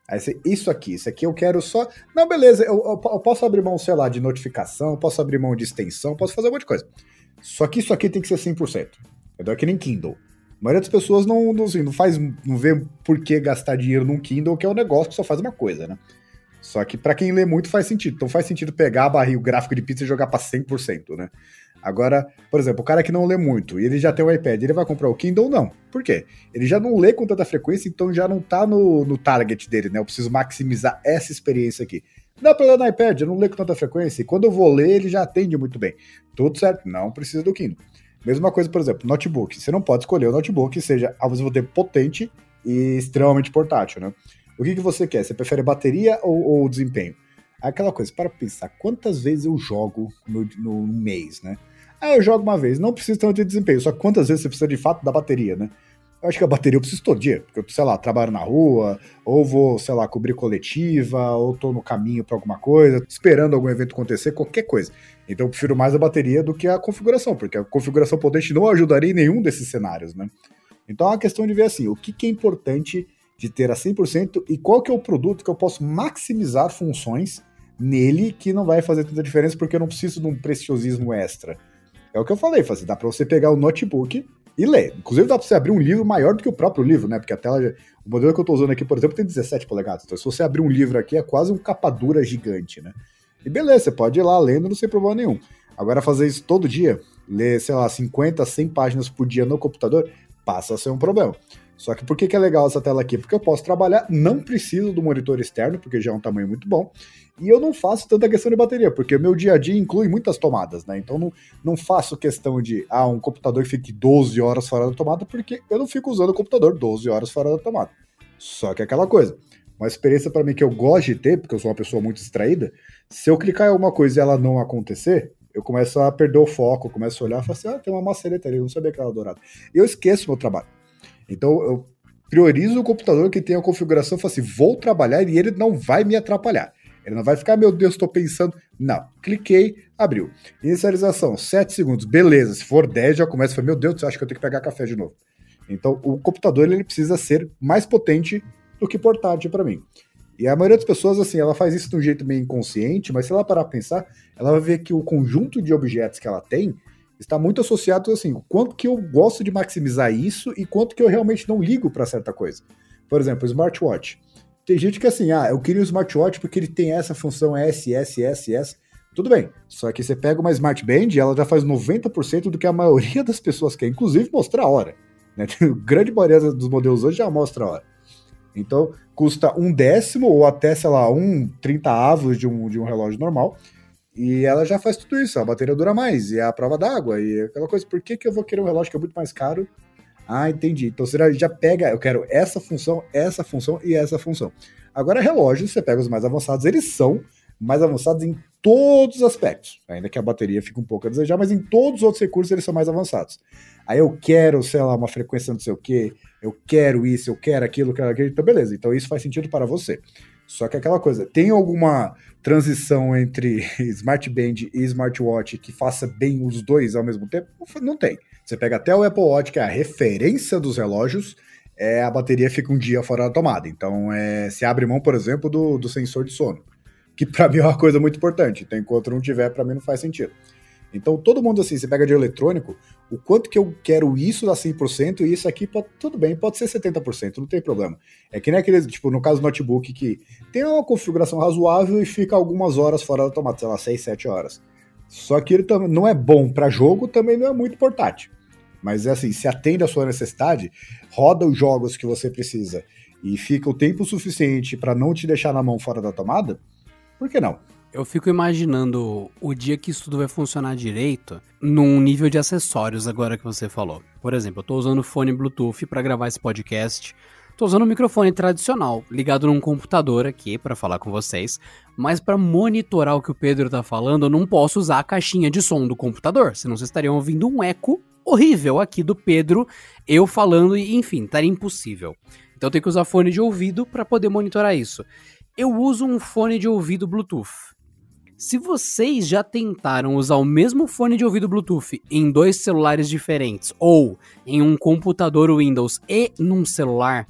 Aí você, isso aqui, isso aqui eu quero só. Não, beleza, eu, eu, eu, posso abrir mão, sei lá, de notificação, posso abrir mão de extensão, posso fazer um monte de coisa. Só que isso aqui tem que ser 100%. É que nem Kindle. A maioria das pessoas não, não, assim, não faz, não vê por que gastar dinheiro num Kindle, que é um negócio que só faz uma coisa, né? Só que para quem lê muito faz sentido. Então faz sentido pegar a barriga, o gráfico de pizza e jogar para 100%, né? Agora, por exemplo, o cara que não lê muito e ele já tem o iPad, ele vai comprar o Kindle? Não. Por quê? Ele já não lê com tanta frequência, então já não tá no, no target dele, né? Eu preciso maximizar essa experiência aqui. Dá pra ler no iPad, eu não leio com tanta frequência, e quando eu vou ler, ele já atende muito bem. Tudo certo, não precisa do Kindle. Mesma coisa, por exemplo, notebook. Você não pode escolher o notebook que seja ao mesmo tempo potente e extremamente portátil, né? O que, que você quer? Você prefere bateria ou, ou desempenho? Aquela coisa, para pensar, quantas vezes eu jogo no, no mês, né? Ah, eu jogo uma vez, não precisa tanto de desempenho, só quantas vezes você precisa de fato da bateria, né? Eu acho que a bateria eu preciso todo dia, porque eu, sei lá, trabalho na rua, ou vou, sei lá, cobrir coletiva, ou tô no caminho para alguma coisa, esperando algum evento acontecer, qualquer coisa. Então eu prefiro mais a bateria do que a configuração, porque a configuração potente não ajudaria em nenhum desses cenários, né? Então é uma questão de ver assim, o que, que é importante de ter a 100% e qual que é o produto que eu posso maximizar funções nele que não vai fazer tanta diferença porque eu não preciso de um preciosismo extra. É o que eu falei, assim, dá para você pegar o notebook e ler. Inclusive dá para você abrir um livro maior do que o próprio livro, né? Porque a tela, o modelo que eu estou usando aqui, por exemplo, tem 17 polegadas. Então se você abrir um livro aqui é quase um capa dura gigante, né? E beleza, você pode ir lá lendo, não sem problema nenhum. Agora fazer isso todo dia, ler, sei lá, 50, 100 páginas por dia no computador, passa a ser um problema. Só que por que, que é legal essa tela aqui? Porque eu posso trabalhar, não preciso do monitor externo, porque já é um tamanho muito bom, e eu não faço tanta questão de bateria, porque o meu dia a dia inclui muitas tomadas, né? Então não, não faço questão de, ah, um computador que fique 12 horas fora da tomada, porque eu não fico usando o computador 12 horas fora da tomada. Só que é aquela coisa, uma experiência para mim que eu gosto de ter, porque eu sou uma pessoa muito distraída, se eu clicar em alguma coisa e ela não acontecer, eu começo a perder o foco, começo a olhar e falo assim, ah, tem uma maçaneta ali, não sabia que era dourada. E eu esqueço meu trabalho. Então eu priorizo o computador que tem a configuração, falo assim, vou trabalhar e ele não vai me atrapalhar. Ele não vai ficar, meu Deus, estou pensando. Não. Cliquei, abriu. Inicialização, 7 segundos. Beleza. Se for 10, já começa a falar, meu Deus, acha que eu tenho que pegar café de novo? Então, o computador ele precisa ser mais potente do que portátil para mim. E a maioria das pessoas, assim, ela faz isso de um jeito meio inconsciente, mas se ela parar pra pensar, ela vai ver que o conjunto de objetos que ela tem está muito associado, assim, quanto que eu gosto de maximizar isso e quanto que eu realmente não ligo para certa coisa. Por exemplo, o smartwatch. Tem gente que assim, ah, eu queria o smartwatch porque ele tem essa função S, S, S, S. Tudo bem, só que você pega uma Smart Band e ela já faz 90% do que a maioria das pessoas quer, inclusive mostrar a hora. Né? A grande maioria dos modelos hoje já mostra a hora. Então, custa um décimo ou até, sei lá, um 30 avos de um, de um relógio normal. E ela já faz tudo isso, a bateria dura mais, e é a prova d'água, e aquela coisa, por que, que eu vou querer um relógio que é muito mais caro ah, entendi. Então você já pega, eu quero essa função, essa função e essa função. Agora, relógios, você pega os mais avançados, eles são mais avançados em todos os aspectos. Ainda que a bateria fique um pouco a desejar, mas em todos os outros recursos eles são mais avançados. Aí eu quero, sei lá, uma frequência não sei o quê, eu quero isso, eu quero aquilo, eu quero aquilo, então beleza. Então isso faz sentido para você. Só que aquela coisa, tem alguma transição entre Smart Band e Smartwatch que faça bem os dois ao mesmo tempo? Não tem. Você pega até o Apple Watch, que é a referência dos relógios, é, a bateria fica um dia fora da tomada. Então, é, se abre mão, por exemplo, do, do sensor de sono, que para mim é uma coisa muito importante. Então, enquanto não tiver, para mim não faz sentido. Então, todo mundo assim, você pega de eletrônico, o quanto que eu quero isso dá 100% e isso aqui, pode, tudo bem, pode ser 70%, não tem problema. É que nem aquele, tipo, no caso do notebook, que tem uma configuração razoável e fica algumas horas fora da tomada, sei lá, 6, 7 horas. Só que ele não é bom para jogo, também não é muito portátil. Mas é assim, se atende à sua necessidade, roda os jogos que você precisa e fica o tempo suficiente para não te deixar na mão fora da tomada, por que não? Eu fico imaginando o dia que isso tudo vai funcionar direito num nível de acessórios agora que você falou. Por exemplo, eu tô usando fone Bluetooth para gravar esse podcast. Tô usando um microfone tradicional, ligado num computador aqui para falar com vocês, mas para monitorar o que o Pedro tá falando, eu não posso usar a caixinha de som do computador, senão vocês estariam ouvindo um eco horrível aqui do Pedro, eu falando, e enfim, estaria impossível. Então tenho que usar fone de ouvido para poder monitorar isso. eu uso um fone de ouvido Bluetooth. Se vocês já tentaram usar o mesmo fone de ouvido Bluetooth em dois celulares diferentes, ou em um computador Windows e num celular,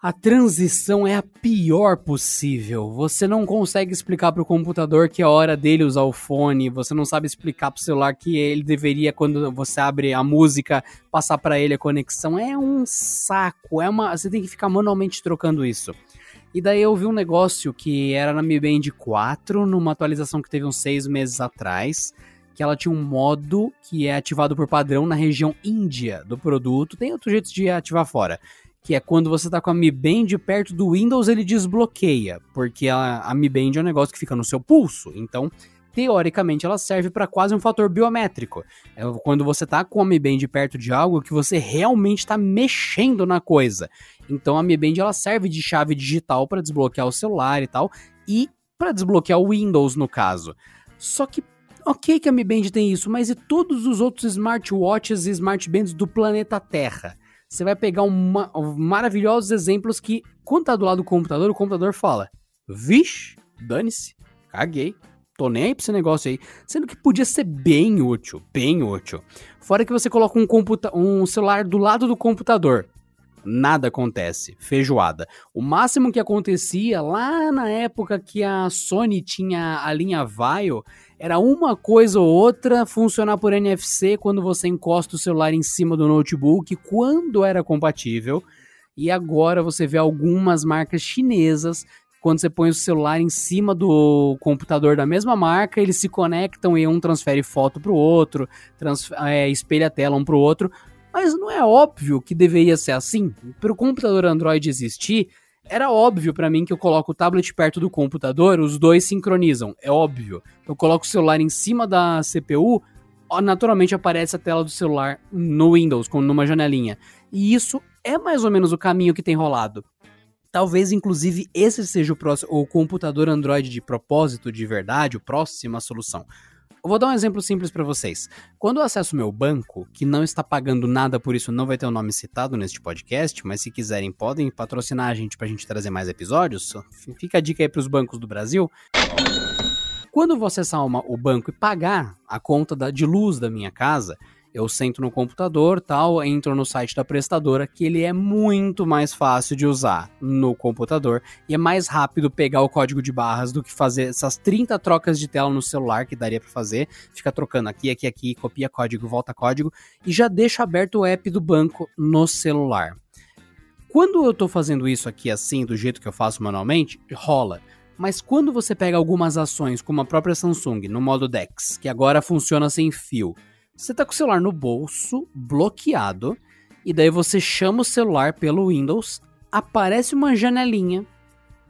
a transição é a pior possível. Você não consegue explicar para o computador que é hora dele usar o fone, você não sabe explicar para o celular que ele deveria, quando você abre a música, passar para ele a conexão. É um saco, é uma, você tem que ficar manualmente trocando isso. E daí eu vi um negócio que era na Mi Band 4, numa atualização que teve uns seis meses atrás, que ela tinha um modo que é ativado por padrão na região Índia do produto. Tem outro jeito de ativar fora. Que é quando você tá com a Mi Band perto do Windows, ele desbloqueia. Porque a, a Mi Band é um negócio que fica no seu pulso. Então, teoricamente ela serve para quase um fator biométrico. É quando você tá com a Mi Band perto de algo que você realmente está mexendo na coisa. Então a Mi Band ela serve de chave digital para desbloquear o celular e tal e para desbloquear o Windows no caso. Só que OK que a Mi Band tem isso, mas e todos os outros smartwatches e smartbands do planeta Terra? Você vai pegar uma, maravilhosos exemplos que quando tá do lado do computador, o computador fala: "Vixe, dane-se, caguei, tô nem aí pra esse negócio aí. Sendo que podia ser bem útil, bem útil. Fora que você coloca um, um celular do lado do computador. Nada acontece, feijoada. O máximo que acontecia lá na época que a Sony tinha a linha Vaio era uma coisa ou outra funcionar por NFC quando você encosta o celular em cima do notebook, quando era compatível. E agora você vê algumas marcas chinesas quando você põe o celular em cima do computador da mesma marca, eles se conectam e um transfere foto para o outro, é, espelha a tela um para o outro. Mas não é óbvio que deveria ser assim? Para o computador Android existir, era óbvio para mim que eu coloco o tablet perto do computador, os dois sincronizam, é óbvio. Eu coloco o celular em cima da CPU, naturalmente aparece a tela do celular no Windows, numa janelinha. E isso é mais ou menos o caminho que tem rolado. Talvez, inclusive, esse seja o, próximo, o computador Android de propósito, de verdade, a próxima solução. Eu vou dar um exemplo simples para vocês. Quando eu acesso meu banco, que não está pagando nada por isso, não vai ter o um nome citado neste podcast, mas se quiserem podem patrocinar a gente para a gente trazer mais episódios. Fica a dica aí para os bancos do Brasil. Quando eu vou acessar uma, o banco e pagar a conta da, de luz da minha casa, eu sento no computador, tal, entro no site da prestadora, que ele é muito mais fácil de usar no computador e é mais rápido pegar o código de barras do que fazer essas 30 trocas de tela no celular que daria para fazer, fica trocando aqui, aqui, aqui, copia código, volta código e já deixa aberto o app do banco no celular. Quando eu estou fazendo isso aqui assim, do jeito que eu faço manualmente, rola. Mas quando você pega algumas ações, como a própria Samsung, no modo DeX, que agora funciona sem fio, você tá com o celular no bolso, bloqueado, e daí você chama o celular pelo Windows, aparece uma janelinha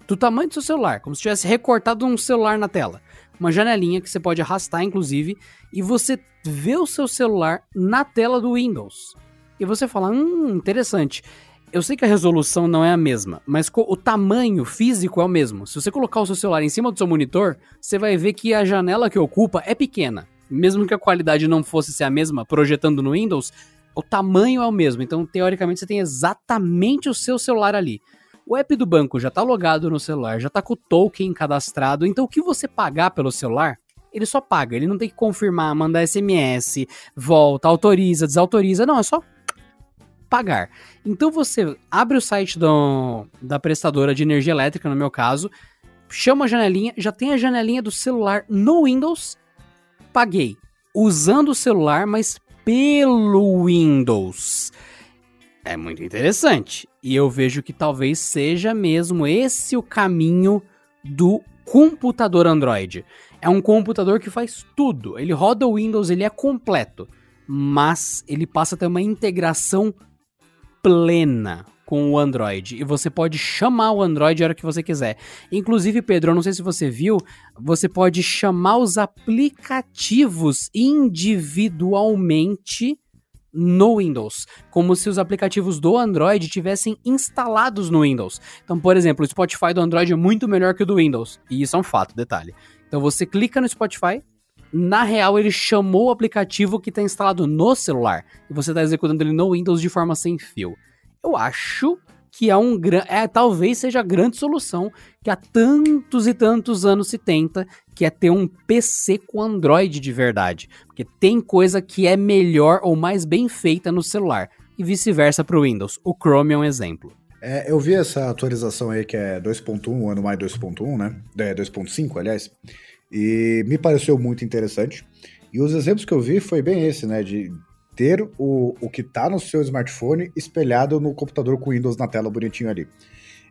do tamanho do seu celular, como se tivesse recortado um celular na tela. Uma janelinha que você pode arrastar, inclusive, e você vê o seu celular na tela do Windows. E você fala, hum, interessante. Eu sei que a resolução não é a mesma, mas o tamanho físico é o mesmo. Se você colocar o seu celular em cima do seu monitor, você vai ver que a janela que ocupa é pequena mesmo que a qualidade não fosse ser a mesma, projetando no Windows, o tamanho é o mesmo. Então, teoricamente, você tem exatamente o seu celular ali. O app do banco já está logado no celular, já está com o token cadastrado. Então, o que você pagar pelo celular, ele só paga. Ele não tem que confirmar, mandar SMS, volta, autoriza, desautoriza. Não, é só pagar. Então, você abre o site do, da prestadora de energia elétrica, no meu caso, chama a janelinha, já tem a janelinha do celular no Windows paguei usando o celular, mas pelo Windows. É muito interessante. E eu vejo que talvez seja mesmo esse o caminho do computador Android. É um computador que faz tudo. Ele roda o Windows, ele é completo. Mas ele passa a ter uma integração plena com o Android. E você pode chamar o Android a hora que você quiser. Inclusive, Pedro, eu não sei se você viu, você pode chamar os aplicativos individualmente no Windows, como se os aplicativos do Android tivessem instalados no Windows. Então, por exemplo, o Spotify do Android é muito melhor que o do Windows, e isso é um fato, detalhe. Então você clica no Spotify, na real ele chamou o aplicativo que está instalado no celular, e você está executando ele no Windows de forma sem fio. Eu acho que é um é, talvez seja a grande solução que há tantos e tantos anos se tenta, que é ter um PC com Android de verdade. Porque tem coisa que é melhor ou mais bem feita no celular, e vice-versa para o Windows. O Chrome é um exemplo. É, eu vi essa atualização aí que é 2.1, ano mais 2.1, né? É 2.5, aliás. E me pareceu muito interessante. E os exemplos que eu vi foi bem esse, né? De ter o, o que está no seu smartphone espelhado no computador com Windows na tela bonitinho ali.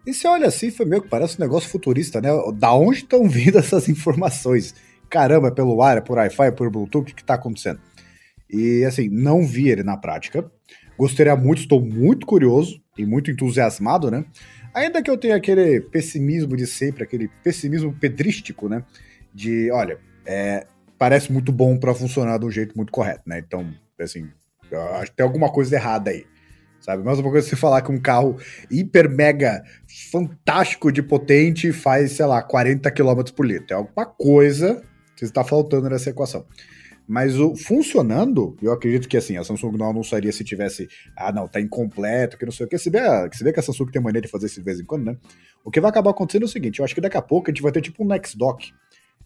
E você olha assim, foi meio que parece um negócio futurista, né? Da onde estão vindo essas informações? Caramba, é pelo ar, é por Wi-Fi, é por Bluetooth, o que está acontecendo? E assim, não vi ele na prática. Gostaria muito, estou muito curioso e muito entusiasmado, né? Ainda que eu tenha aquele pessimismo de sempre, aquele pessimismo pedrístico, né? De, olha, é, parece muito bom para funcionar de um jeito muito correto, né? Então, assim, acho que tem alguma coisa errada aí. Sabe? Mas uma coisa você falar que um carro hiper mega fantástico de potente faz, sei lá, 40 km por litro. É alguma coisa que está faltando nessa equação. Mas o funcionando, eu acredito que assim, a Samsung não anunciaria se tivesse, ah, não, tá incompleto, que não sei o que. Se vê, se vê que a Samsung tem maneira de fazer isso de vez em quando, né? O que vai acabar acontecendo é o seguinte: eu acho que daqui a pouco a gente vai ter tipo um Next Dock,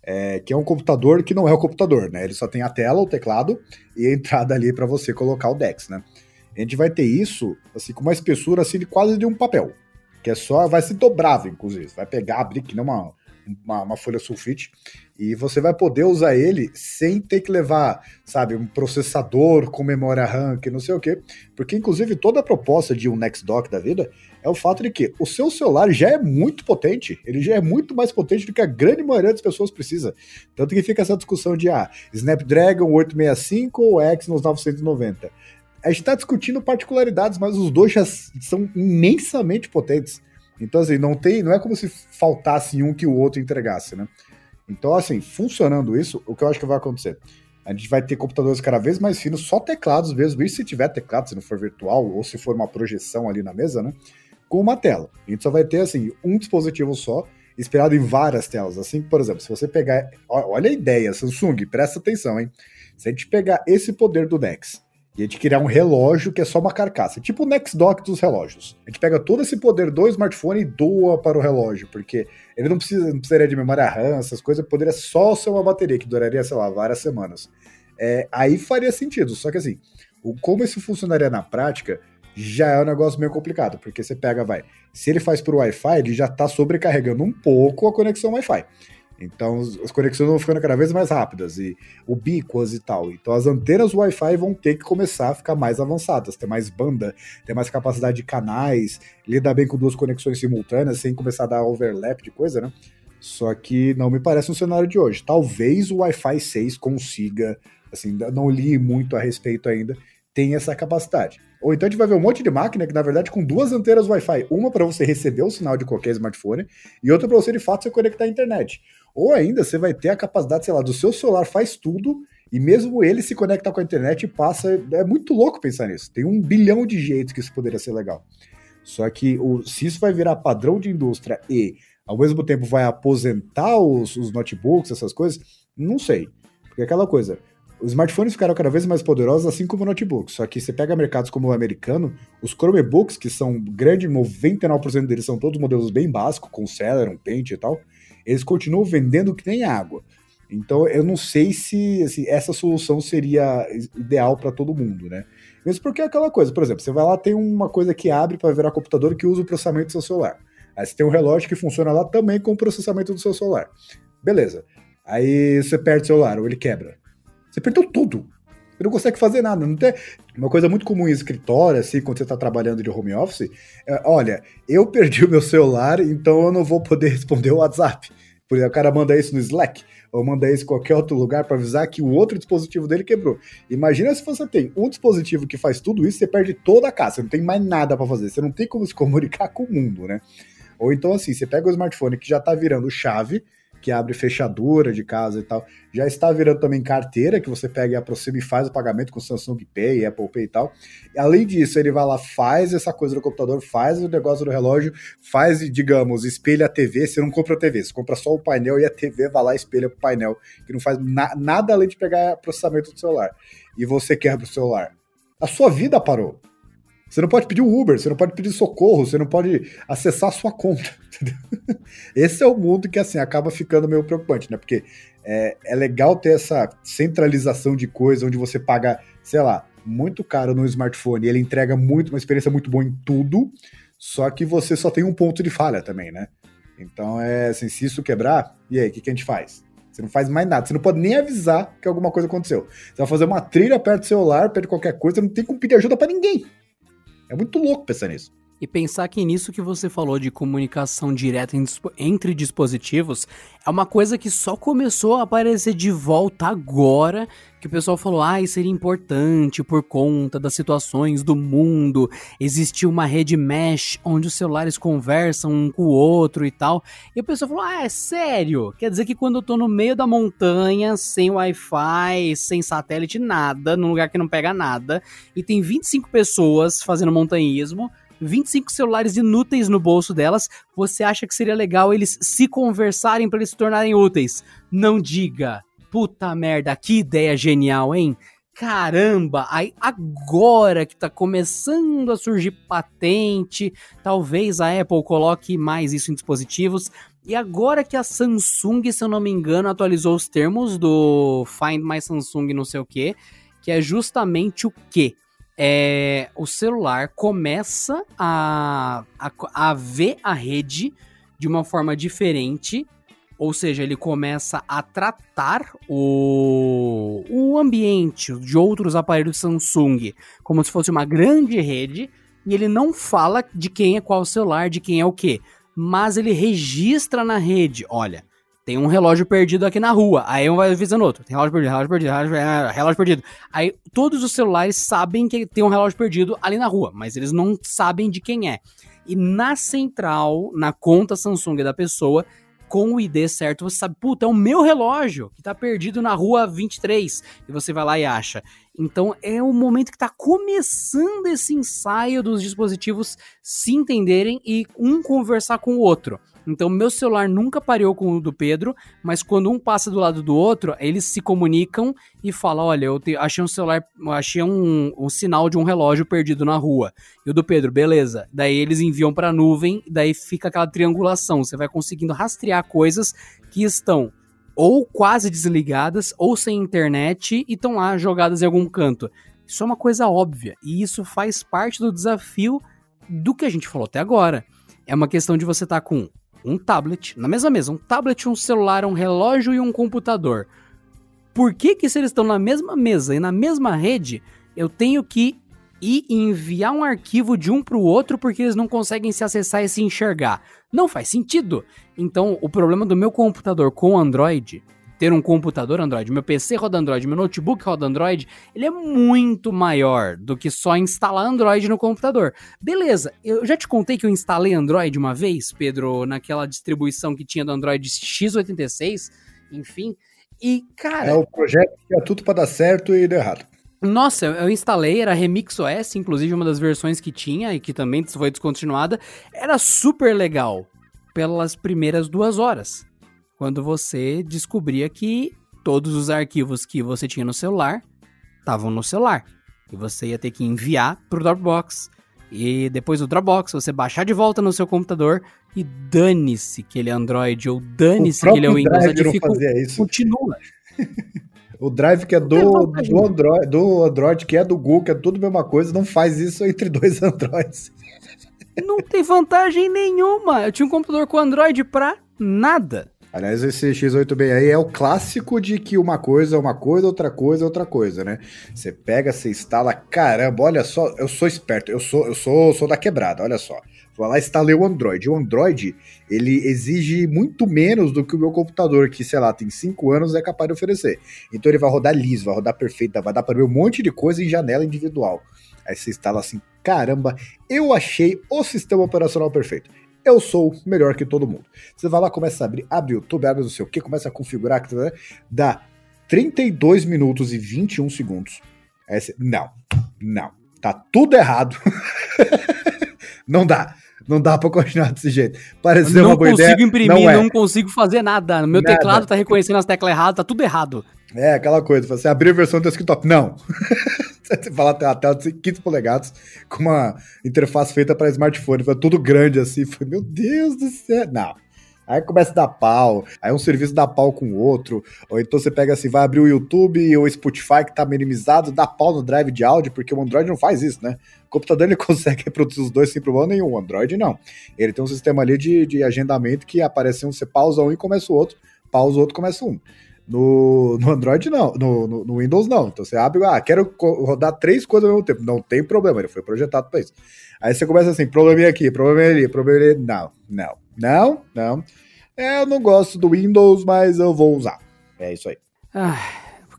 é, que é um computador que não é o computador, né? Ele só tem a tela, o teclado e a entrada ali para você colocar o DeX, né? A gente vai ter isso, assim, com uma espessura assim de quase de um papel, que é só, vai ser dobrável, inclusive. Vai pegar, abrir que nem uma, uma, uma, folha sulfite, e você vai poder usar ele sem ter que levar, sabe, um processador com memória RAM, que não sei o quê, porque inclusive toda a proposta de um Dock da vida é o fato de que o seu celular já é muito potente, ele já é muito mais potente do que a grande maioria das pessoas precisa. Tanto que fica essa discussão de, ah, Snapdragon 865 ou Exynos 990. A gente está discutindo particularidades, mas os dois já são imensamente potentes. Então, assim, não tem, não é como se faltasse um que o outro entregasse, né? Então, assim, funcionando isso, o que eu acho que vai acontecer? A gente vai ter computadores cada vez mais finos, só teclados mesmo, e se tiver teclado, se não for virtual, ou se for uma projeção ali na mesa, né? Com uma tela. A gente só vai ter, assim, um dispositivo só, inspirado em várias telas. Assim, por exemplo, se você pegar. Olha a ideia, Samsung, presta atenção, hein? Se a gente pegar esse poder do Dex e a gente criar um relógio que é só uma carcaça, tipo o Next Dock dos relógios. A gente pega todo esse poder do smartphone e doa para o relógio, porque ele não, precisa, não precisaria de memória RAM, essas coisas, poderia só ser uma bateria que duraria, sei lá, várias semanas. É, aí faria sentido, só que assim, o, como isso funcionaria na prática já é um negócio meio complicado, porque você pega, vai, se ele faz por Wi-Fi, ele já está sobrecarregando um pouco a conexão Wi-Fi. Então as conexões vão ficando cada vez mais rápidas e ubíquas e tal. Então as antenas Wi-Fi vão ter que começar a ficar mais avançadas, ter mais banda, ter mais capacidade de canais, lidar bem com duas conexões simultâneas sem começar a dar overlap de coisa, né? Só que não me parece um cenário de hoje. Talvez o Wi-Fi 6 consiga, assim, não li muito a respeito ainda, tem essa capacidade. Ou então a gente vai ver um monte de máquina que, na verdade, com duas antenas Wi-Fi, uma para você receber o sinal de qualquer smartphone e outra para você, de fato, se conectar à internet. Ou ainda você vai ter a capacidade, sei lá, do seu celular faz tudo e mesmo ele se conecta com a internet e passa. É muito louco pensar nisso. Tem um bilhão de jeitos que isso poderia ser legal. Só que o, se isso vai virar padrão de indústria e ao mesmo tempo vai aposentar os, os notebooks, essas coisas, não sei. Porque é aquela coisa, os smartphones ficaram cada vez mais poderosos, assim como notebooks. Só que você pega mercados como o americano, os Chromebooks, que são grande, 99% deles são todos modelos bem básicos, com Celeron, Paint e tal, eles continuam vendendo que nem água. Então eu não sei se assim, essa solução seria ideal para todo mundo, né? Mesmo porque é aquela coisa, por exemplo, você vai lá, tem uma coisa que abre para virar computador que usa o processamento do seu celular. Aí você tem um relógio que funciona lá também com o processamento do seu celular. Beleza. Aí você perde o celular ou ele quebra. Você perdeu tudo. Você não consegue fazer nada. Não tem... Uma coisa muito comum em escritório, assim, quando você está trabalhando de home office, é, olha, eu perdi o meu celular, então eu não vou poder responder o WhatsApp. Porque o cara manda isso no Slack, ou manda isso em qualquer outro lugar para avisar que o outro dispositivo dele quebrou. Imagina se você tem um dispositivo que faz tudo isso, você perde toda a casa, você não tem mais nada para fazer, você não tem como se comunicar com o mundo, né? Ou então assim, você pega o smartphone que já está virando chave, que abre fechadura de casa e tal. Já está virando também carteira, que você pega e aproxima e faz o pagamento com Samsung Pay, Apple Pay e tal. E, além disso, ele vai lá, faz essa coisa no computador, faz o negócio do relógio, faz, digamos, espelha a TV. Você não compra a TV, você compra só o painel e a TV vai lá e espelha o painel, que não faz na nada além de pegar processamento do celular. E você quebra o celular. A sua vida parou. Você não pode pedir o Uber, você não pode pedir socorro, você não pode acessar a sua conta. Entendeu? Esse é o mundo que assim acaba ficando meio preocupante, né? Porque é, é legal ter essa centralização de coisa onde você paga, sei lá, muito caro no smartphone e ele entrega muito, uma experiência muito boa em tudo, só que você só tem um ponto de falha também, né? Então é assim, se isso quebrar, e aí, o que, que a gente faz? Você não faz mais nada. Você não pode nem avisar que alguma coisa aconteceu. Você vai fazer uma trilha perto do celular, perto de qualquer coisa, não tem como pedir ajuda para ninguém. É muito louco pensar nisso. E pensar que nisso que você falou de comunicação direta entre dispositivos é uma coisa que só começou a aparecer de volta agora, que o pessoal falou, ah, isso seria importante por conta das situações do mundo, existiu uma rede mesh onde os celulares conversam um com o outro e tal. E o pessoal falou, ah, é sério? Quer dizer que quando eu tô no meio da montanha, sem Wi-Fi, sem satélite, nada, num lugar que não pega nada, e tem 25 pessoas fazendo montanhismo, 25 celulares inúteis no bolso delas, você acha que seria legal eles se conversarem para eles se tornarem úteis? Não diga. Puta merda, que ideia genial, hein? Caramba, aí agora que tá começando a surgir patente, talvez a Apple coloque mais isso em dispositivos. E agora que a Samsung, se eu não me engano, atualizou os termos do Find My Samsung não sei o que, que é justamente o que? É, o celular começa a, a, a ver a rede de uma forma diferente ou seja, ele começa a tratar o, o ambiente de outros aparelhos Samsung como se fosse uma grande rede, e ele não fala de quem é qual celular, de quem é o que, mas ele registra na rede. Olha, tem um relógio perdido aqui na rua. Aí um vai avisando outro. Tem relógio perdido, relógio perdido, relógio, é, relógio perdido. Aí todos os celulares sabem que tem um relógio perdido ali na rua, mas eles não sabem de quem é. E na central, na conta Samsung da pessoa, com o ID certo, você sabe, puta, é o meu relógio que tá perdido na rua 23. E você vai lá e acha. Então é o momento que tá começando esse ensaio dos dispositivos se entenderem e um conversar com o outro. Então, meu celular nunca pareou com o do Pedro, mas quando um passa do lado do outro, eles se comunicam e falam: Olha, eu te, achei um celular, achei um, um, sinal de um relógio perdido na rua. E o do Pedro, beleza. Daí eles enviam para a nuvem, daí fica aquela triangulação. Você vai conseguindo rastrear coisas que estão ou quase desligadas, ou sem internet e estão lá jogadas em algum canto. Isso é uma coisa óbvia, e isso faz parte do desafio do que a gente falou até agora. É uma questão de você estar tá com um tablet, na mesma mesa, um tablet, um celular, um relógio e um computador. Por que que se eles estão na mesma mesa e na mesma rede, eu tenho que ir enviar um arquivo de um para o outro porque eles não conseguem se acessar e se enxergar? Não faz sentido. Então, o problema do meu computador com Android ter um computador Android, meu PC roda Android, meu notebook roda Android, ele é muito maior do que só instalar Android no computador. Beleza, eu já te contei que eu instalei Android uma vez, Pedro, naquela distribuição que tinha do Android x86, enfim. E, cara. É o projeto que é tudo para dar certo e deu errado. Nossa, eu instalei, era Remix OS, inclusive uma das versões que tinha e que também foi descontinuada. Era super legal pelas primeiras duas horas quando você descobria que todos os arquivos que você tinha no celular estavam no celular. E você ia ter que enviar para o Dropbox. E depois do Dropbox, você baixar de volta no seu computador e dane-se que ele é Android ou dane-se que ele é Windows. Drive não fazia isso. Continua. o Drive que é do, do, Android, do Android, que é do Google, que é tudo a mesma coisa, não faz isso entre dois Androids. Não tem vantagem nenhuma. Eu tinha um computador com Android pra nada. Aliás, esse X8B aí é o clássico de que uma coisa é uma coisa, outra coisa é outra coisa, né? Você pega, você instala, caramba, olha só, eu sou esperto, eu sou, eu sou, sou da quebrada, olha só. Vou lá instalei o Android. O Android, ele exige muito menos do que o meu computador, que, sei lá, tem 5 anos, é capaz de oferecer. Então ele vai rodar liso, vai rodar perfeito, vai dar para ver um monte de coisa em janela individual. Aí você instala assim, caramba, eu achei o sistema operacional perfeito eu sou melhor que todo mundo. Você vai lá, começa a abrir, abre o YouTube, abre não sei o que, começa a configurar, dá 32 minutos e 21 segundos. Você, não, não, tá tudo errado. não dá. Não dá pra continuar desse jeito. Pareceu uma boa ideia. Não consigo imprimir, não, é. não, consigo fazer nada. Meu nada. teclado tá reconhecendo as teclas erradas, tá tudo errado. É, aquela coisa, você abrir a versão do desktop. Não. Você fala até a tela de 15 polegadas com uma interface feita para smartphone, foi tudo grande assim. Foi, meu Deus do céu. Não. Aí começa a dar pau, aí um serviço dá pau com o outro, ou então você pega assim, vai abrir o YouTube ou o Spotify que tá minimizado, dá pau no drive de áudio, porque o Android não faz isso, né? O computador ele consegue reproduzir os dois sem problema nenhum, o Android não. Ele tem um sistema ali de, de agendamento que aparece um, você pausa um e começa o outro, pausa o outro começa um. No, no Android não, no, no, no, Windows não. Então você abre, ah, quero rodar três coisas ao mesmo tempo. Não tem problema, ele foi projetado para isso. Aí você começa assim, probleminha aqui, probleminha ali, probleminha ali. Não, não, não, não. É, eu não gosto do Windows, mas eu vou usar. É isso aí. Ah,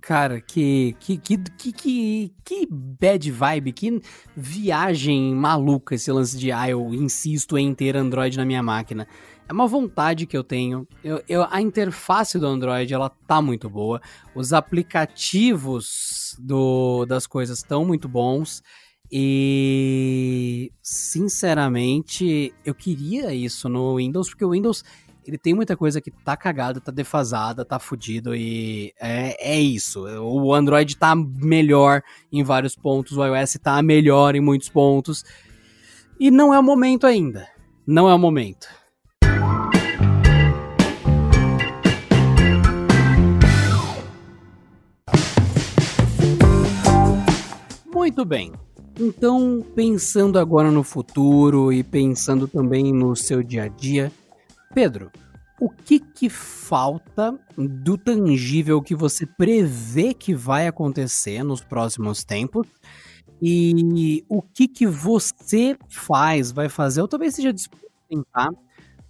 cara, que, que, que, que, que, bad vibe, que viagem maluca esse lance de ah, eu insisto em ter Android na minha máquina. É uma vontade que eu tenho. Eu, eu, a interface do Android ela tá muito boa. Os aplicativos do, das coisas estão muito bons. E sinceramente, eu queria isso no Windows, porque o Windows ele tem muita coisa que tá cagada, tá defasada, tá fudido e é, é isso. O Android tá melhor em vários pontos, o iOS tá melhor em muitos pontos. E não é o momento ainda. Não é o momento. Muito bem. Então, pensando agora no futuro e pensando também no seu dia a dia, Pedro, o que que falta do tangível que você prevê que vai acontecer nos próximos tempos? E o que que você faz, vai fazer, ou talvez seja disposto a tentar,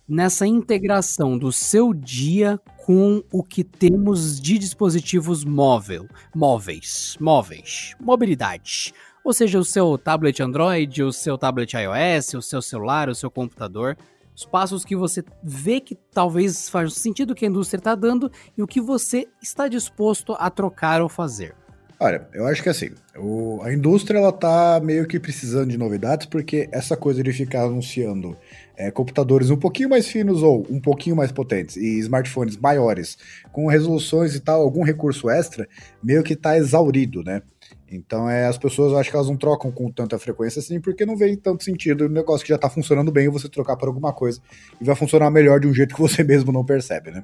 nessa integração do seu dia com o que temos de dispositivos móvel, móveis, móveis, mobilidade. Ou seja, o seu tablet Android, o seu tablet iOS, o seu celular, o seu computador os passos que você vê que talvez faz sentido que a indústria está dando e o que você está disposto a trocar ou fazer. Olha, eu acho que assim, o, a indústria ela tá meio que precisando de novidades, porque essa coisa de ficar anunciando é, computadores um pouquinho mais finos ou um pouquinho mais potentes e smartphones maiores, com resoluções e tal, algum recurso extra, meio que tá exaurido, né? Então, é, as pessoas, eu acho que elas não trocam com tanta frequência assim, porque não vem tanto sentido no negócio que já tá funcionando bem você trocar por alguma coisa e vai funcionar melhor de um jeito que você mesmo não percebe, né?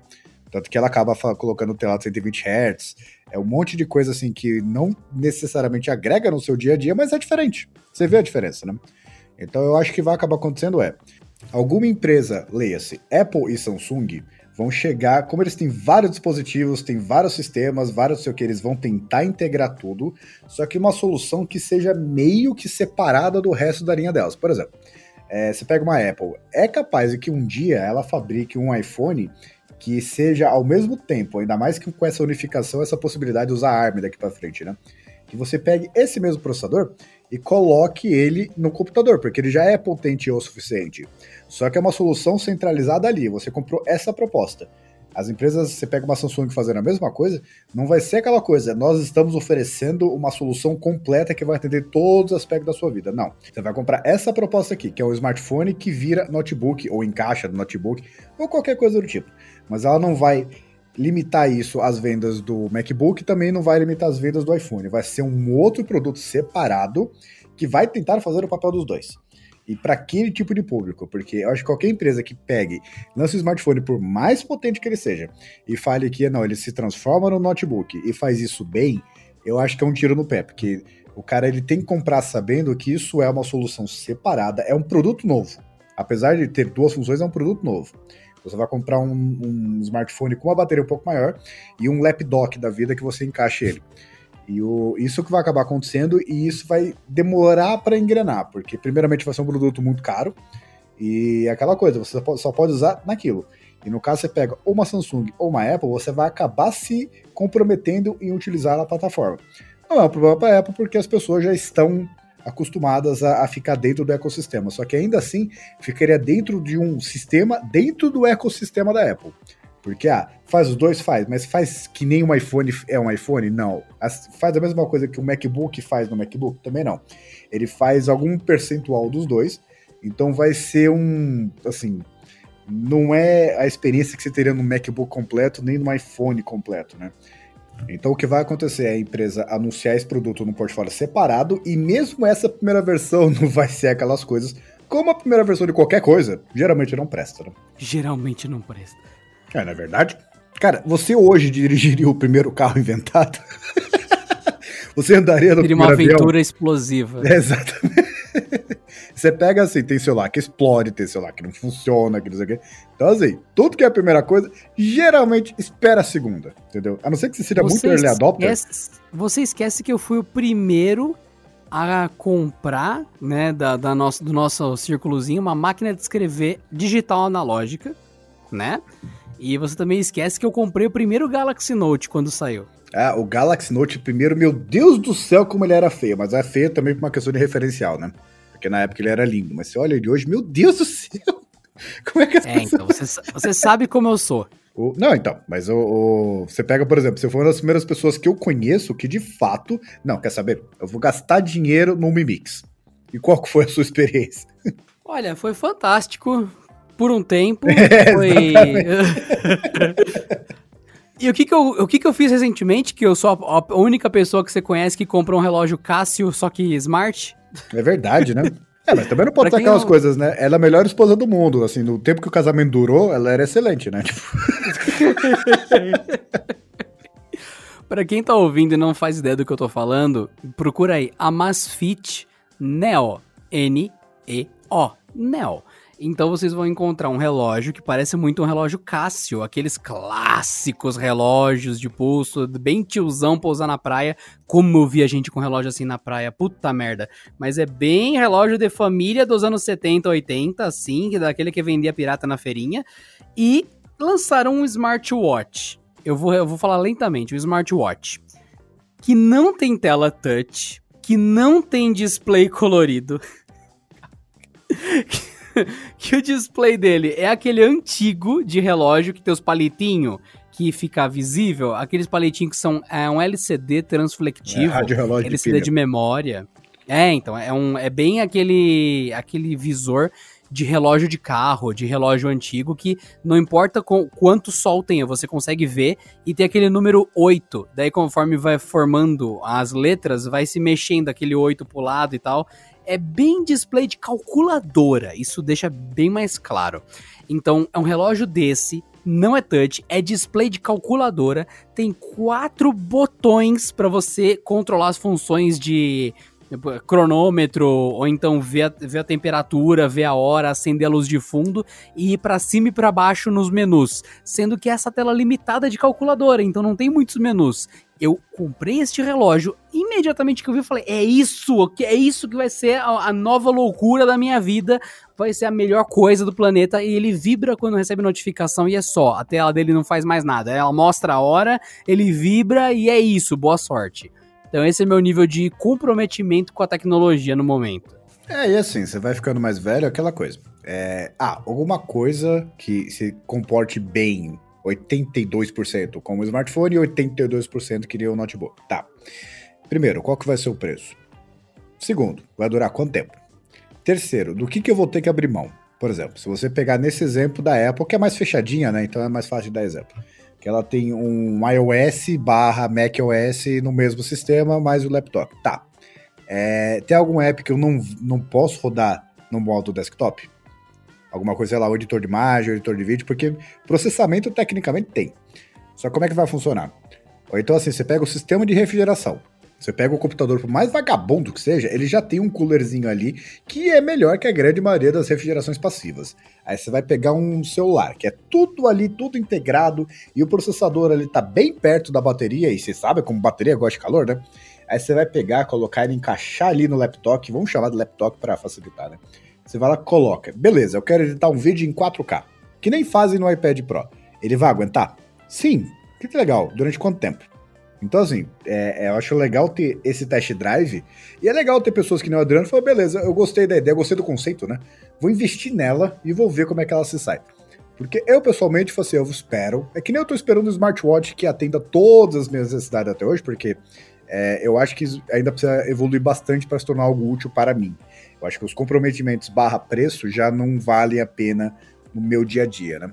Tanto que ela acaba colocando tela de 120 Hz, é um monte de coisa assim que não necessariamente agrega no seu dia a dia, mas é diferente. Você vê a diferença, né? Então eu acho que vai acabar acontecendo é, alguma empresa, leia-se Apple e Samsung, vão chegar, como eles têm vários dispositivos, têm vários sistemas, vários sei o que, eles vão tentar integrar tudo, só que uma solução que seja meio que separada do resto da linha delas. Por exemplo, é, você pega uma Apple, é capaz de que um dia ela fabrique um iPhone que seja ao mesmo tempo, ainda mais que com essa unificação, essa possibilidade de usar ARM daqui para frente, né? Que você pegue esse mesmo processador e coloque ele no computador, porque ele já é potente o suficiente. Só que é uma solução centralizada ali. Você comprou essa proposta. As empresas, você pega uma Samsung fazendo a mesma coisa, não vai ser aquela coisa, nós estamos oferecendo uma solução completa que vai atender todos os aspectos da sua vida. Não. Você vai comprar essa proposta aqui, que é um smartphone que vira notebook, ou encaixa no notebook, ou qualquer coisa do tipo. Mas ela não vai limitar isso às vendas do MacBook, também não vai limitar as vendas do iPhone. Vai ser um outro produto separado que vai tentar fazer o papel dos dois e para aquele tipo de público, porque eu acho que qualquer empresa que pegue, lance o smartphone por mais potente que ele seja e fale que não, ele se transforma no notebook e faz isso bem, eu acho que é um tiro no pé, porque o cara ele tem que comprar sabendo que isso é uma solução separada, é um produto novo. Apesar de ter duas funções, é um produto novo. Você vai comprar um, um smartphone com uma bateria um pouco maior e um laptop da vida que você encaixe ele. E o, isso que vai acabar acontecendo e isso vai demorar para engrenar, porque primeiramente vai ser um produto muito caro e é aquela coisa, você só pode usar naquilo. E no caso você pega uma Samsung ou uma Apple, você vai acabar se comprometendo em utilizar a plataforma. Não é um problema para a Apple porque as pessoas já estão acostumadas a, a, ficar dentro do ecossistema. Só que ainda assim ficaria dentro de um sistema dentro do ecossistema da Apple. Porque, ah, faz os dois? Faz, mas faz que nem um iPhone é um iPhone? Não. Faz a mesma coisa que o MacBook faz no MacBook? Também não. Ele faz algum percentual dos dois, então vai ser um, assim, não é a experiência que você teria no MacBook completo, nem no iPhone completo, né? Então o que vai acontecer é a empresa anunciar esse produto no portfólio separado e mesmo essa primeira versão não vai ser aquelas coisas como a primeira versão de qualquer coisa, geralmente não presta, né? Geralmente não presta. É, na é verdade. Cara, você hoje dirigiria o primeiro carro inventado? você andaria no Seria uma aventura avião? explosiva. É, exatamente. Você pega assim, tem celular que explode, tem celular que não funciona, que não sei o quê. Então, assim, tudo que é a primeira coisa, geralmente espera a segunda, entendeu? A não ser que você seja você muito early adopter. Esquece, você esquece que eu fui o primeiro a comprar, né, da, da nosso, do nosso círculozinho, uma máquina de escrever digital analógica, né? E você também esquece que eu comprei o primeiro Galaxy Note quando saiu. Ah, o Galaxy Note primeiro, meu Deus do céu, como ele era feio. Mas é feio também por uma questão de referencial, né? Porque na época ele era lindo. Mas você olha ele hoje, meu Deus do céu! Como é que as é, pessoas... então, você, você sabe como eu sou. O, não, então, mas o, o, você pega, por exemplo, você foi uma das primeiras pessoas que eu conheço que de fato. Não, quer saber? Eu vou gastar dinheiro no Mi Mix. E qual foi a sua experiência? Olha, foi fantástico por um tempo. É, foi. e o que que, eu, o que que eu fiz recentemente? Que eu sou a, a única pessoa que você conhece que compra um relógio Cássio, só que smart. É verdade, né? É, mas também não pode ser aquelas coisas, né? Ela é a melhor esposa do mundo, assim, no tempo que o casamento durou, ela era excelente, né? Tipo... pra quem tá ouvindo e não faz ideia do que eu tô falando, procura aí Amazfit Neo, N-E-O, Neo. Então vocês vão encontrar um relógio que parece muito um relógio Cássio, aqueles clássicos relógios de pulso, bem tiozão pra usar na praia. Como eu vi a gente com relógio assim na praia, puta merda. Mas é bem relógio de família dos anos 70, 80, assim, daquele que vendia pirata na feirinha. E lançaram um smartwatch. Eu vou, eu vou falar lentamente, um smartwatch. Que não tem tela touch, que não tem display colorido. que o display dele é aquele antigo de relógio que tem os palitinhos que fica visível, aqueles palitinhos que são é um LCD transflectivo, é, LCD de, de, memória. É, então, é, um, é bem aquele, aquele visor de relógio de carro, de relógio antigo, que não importa com, quanto sol tenha, você consegue ver e tem aquele número 8. Daí, conforme vai formando as letras, vai se mexendo aquele 8 pro lado e tal é bem display de calculadora, isso deixa bem mais claro. Então, é um relógio desse, não é touch, é display de calculadora, tem quatro botões para você controlar as funções de cronômetro, ou então ver a, ver a temperatura, ver a hora, acender a luz de fundo e ir para cima e para baixo nos menus, sendo que essa tela limitada de calculadora, então não tem muitos menus eu comprei este relógio, imediatamente que eu vi, eu falei: é isso, é isso que vai ser a, a, nova loucura da minha vida, vai ser a melhor coisa do planeta. E ele vibra quando recebe notificação e é só. A tela dele não faz mais nada. Ela mostra a hora, ele vibra e é isso, boa sorte. Então, esse é meu nível de comprometimento com a tecnologia no momento. É, e assim, você vai ficando mais velho, aquela coisa. É, ah, alguma coisa que se comporte bem 82% com o smartphone e 82% queria o notebook. Tá. Primeiro, qual que vai ser o preço? Segundo, vai durar quanto tempo? Terceiro, do que, que eu vou ter que abrir mão? Por exemplo, se você pegar nesse exemplo da Apple, que é mais fechadinha, né? Então é mais fácil de dar exemplo. Que ela tem um iOS barra macOS no mesmo sistema, mais o laptop. Tá. É, tem algum app que eu não, não posso rodar no modo desktop? alguma coisa, sei lá, o editor de imagem, o editor de vídeo, porque processamento tecnicamente tem. Só como é que vai funcionar? Ou então assim, você pega o sistema de refrigeração. Você pega o computador, por mais vagabundo que seja, ele já tem um coolerzinho ali que é melhor que a grande maioria das refrigerações passivas. Aí você vai pegar um celular, que é tudo ali, tudo integrado, e o processador ali tá bem perto da bateria, e você sabe como bateria gosta de calor, né? Aí você vai pegar, colocar ele, encaixar ali no laptop, vamos chamar de laptop para facilitar, né? Você vai lá, coloca. Beleza, eu quero editar um vídeo em 4K. Que nem fazem no iPad Pro. Ele vai aguentar? Sim. Que legal. Durante quanto tempo? Então, assim, é, é, eu acho legal ter esse test drive. E é legal ter pessoas que nem o Adriano falou: beleza, eu gostei da ideia, gostei do conceito, né? Vou investir nela e vou ver como é que ela se sai. Porque eu, pessoalmente, falei assim, eu espero. É que nem eu tô esperando um smartwatch que atenda todas as minhas necessidades até hoje, porque é, eu acho que ainda precisa evoluir bastante para se tornar algo útil para mim. Eu acho que os comprometimentos barra preço já não valem a pena no meu dia a dia, né?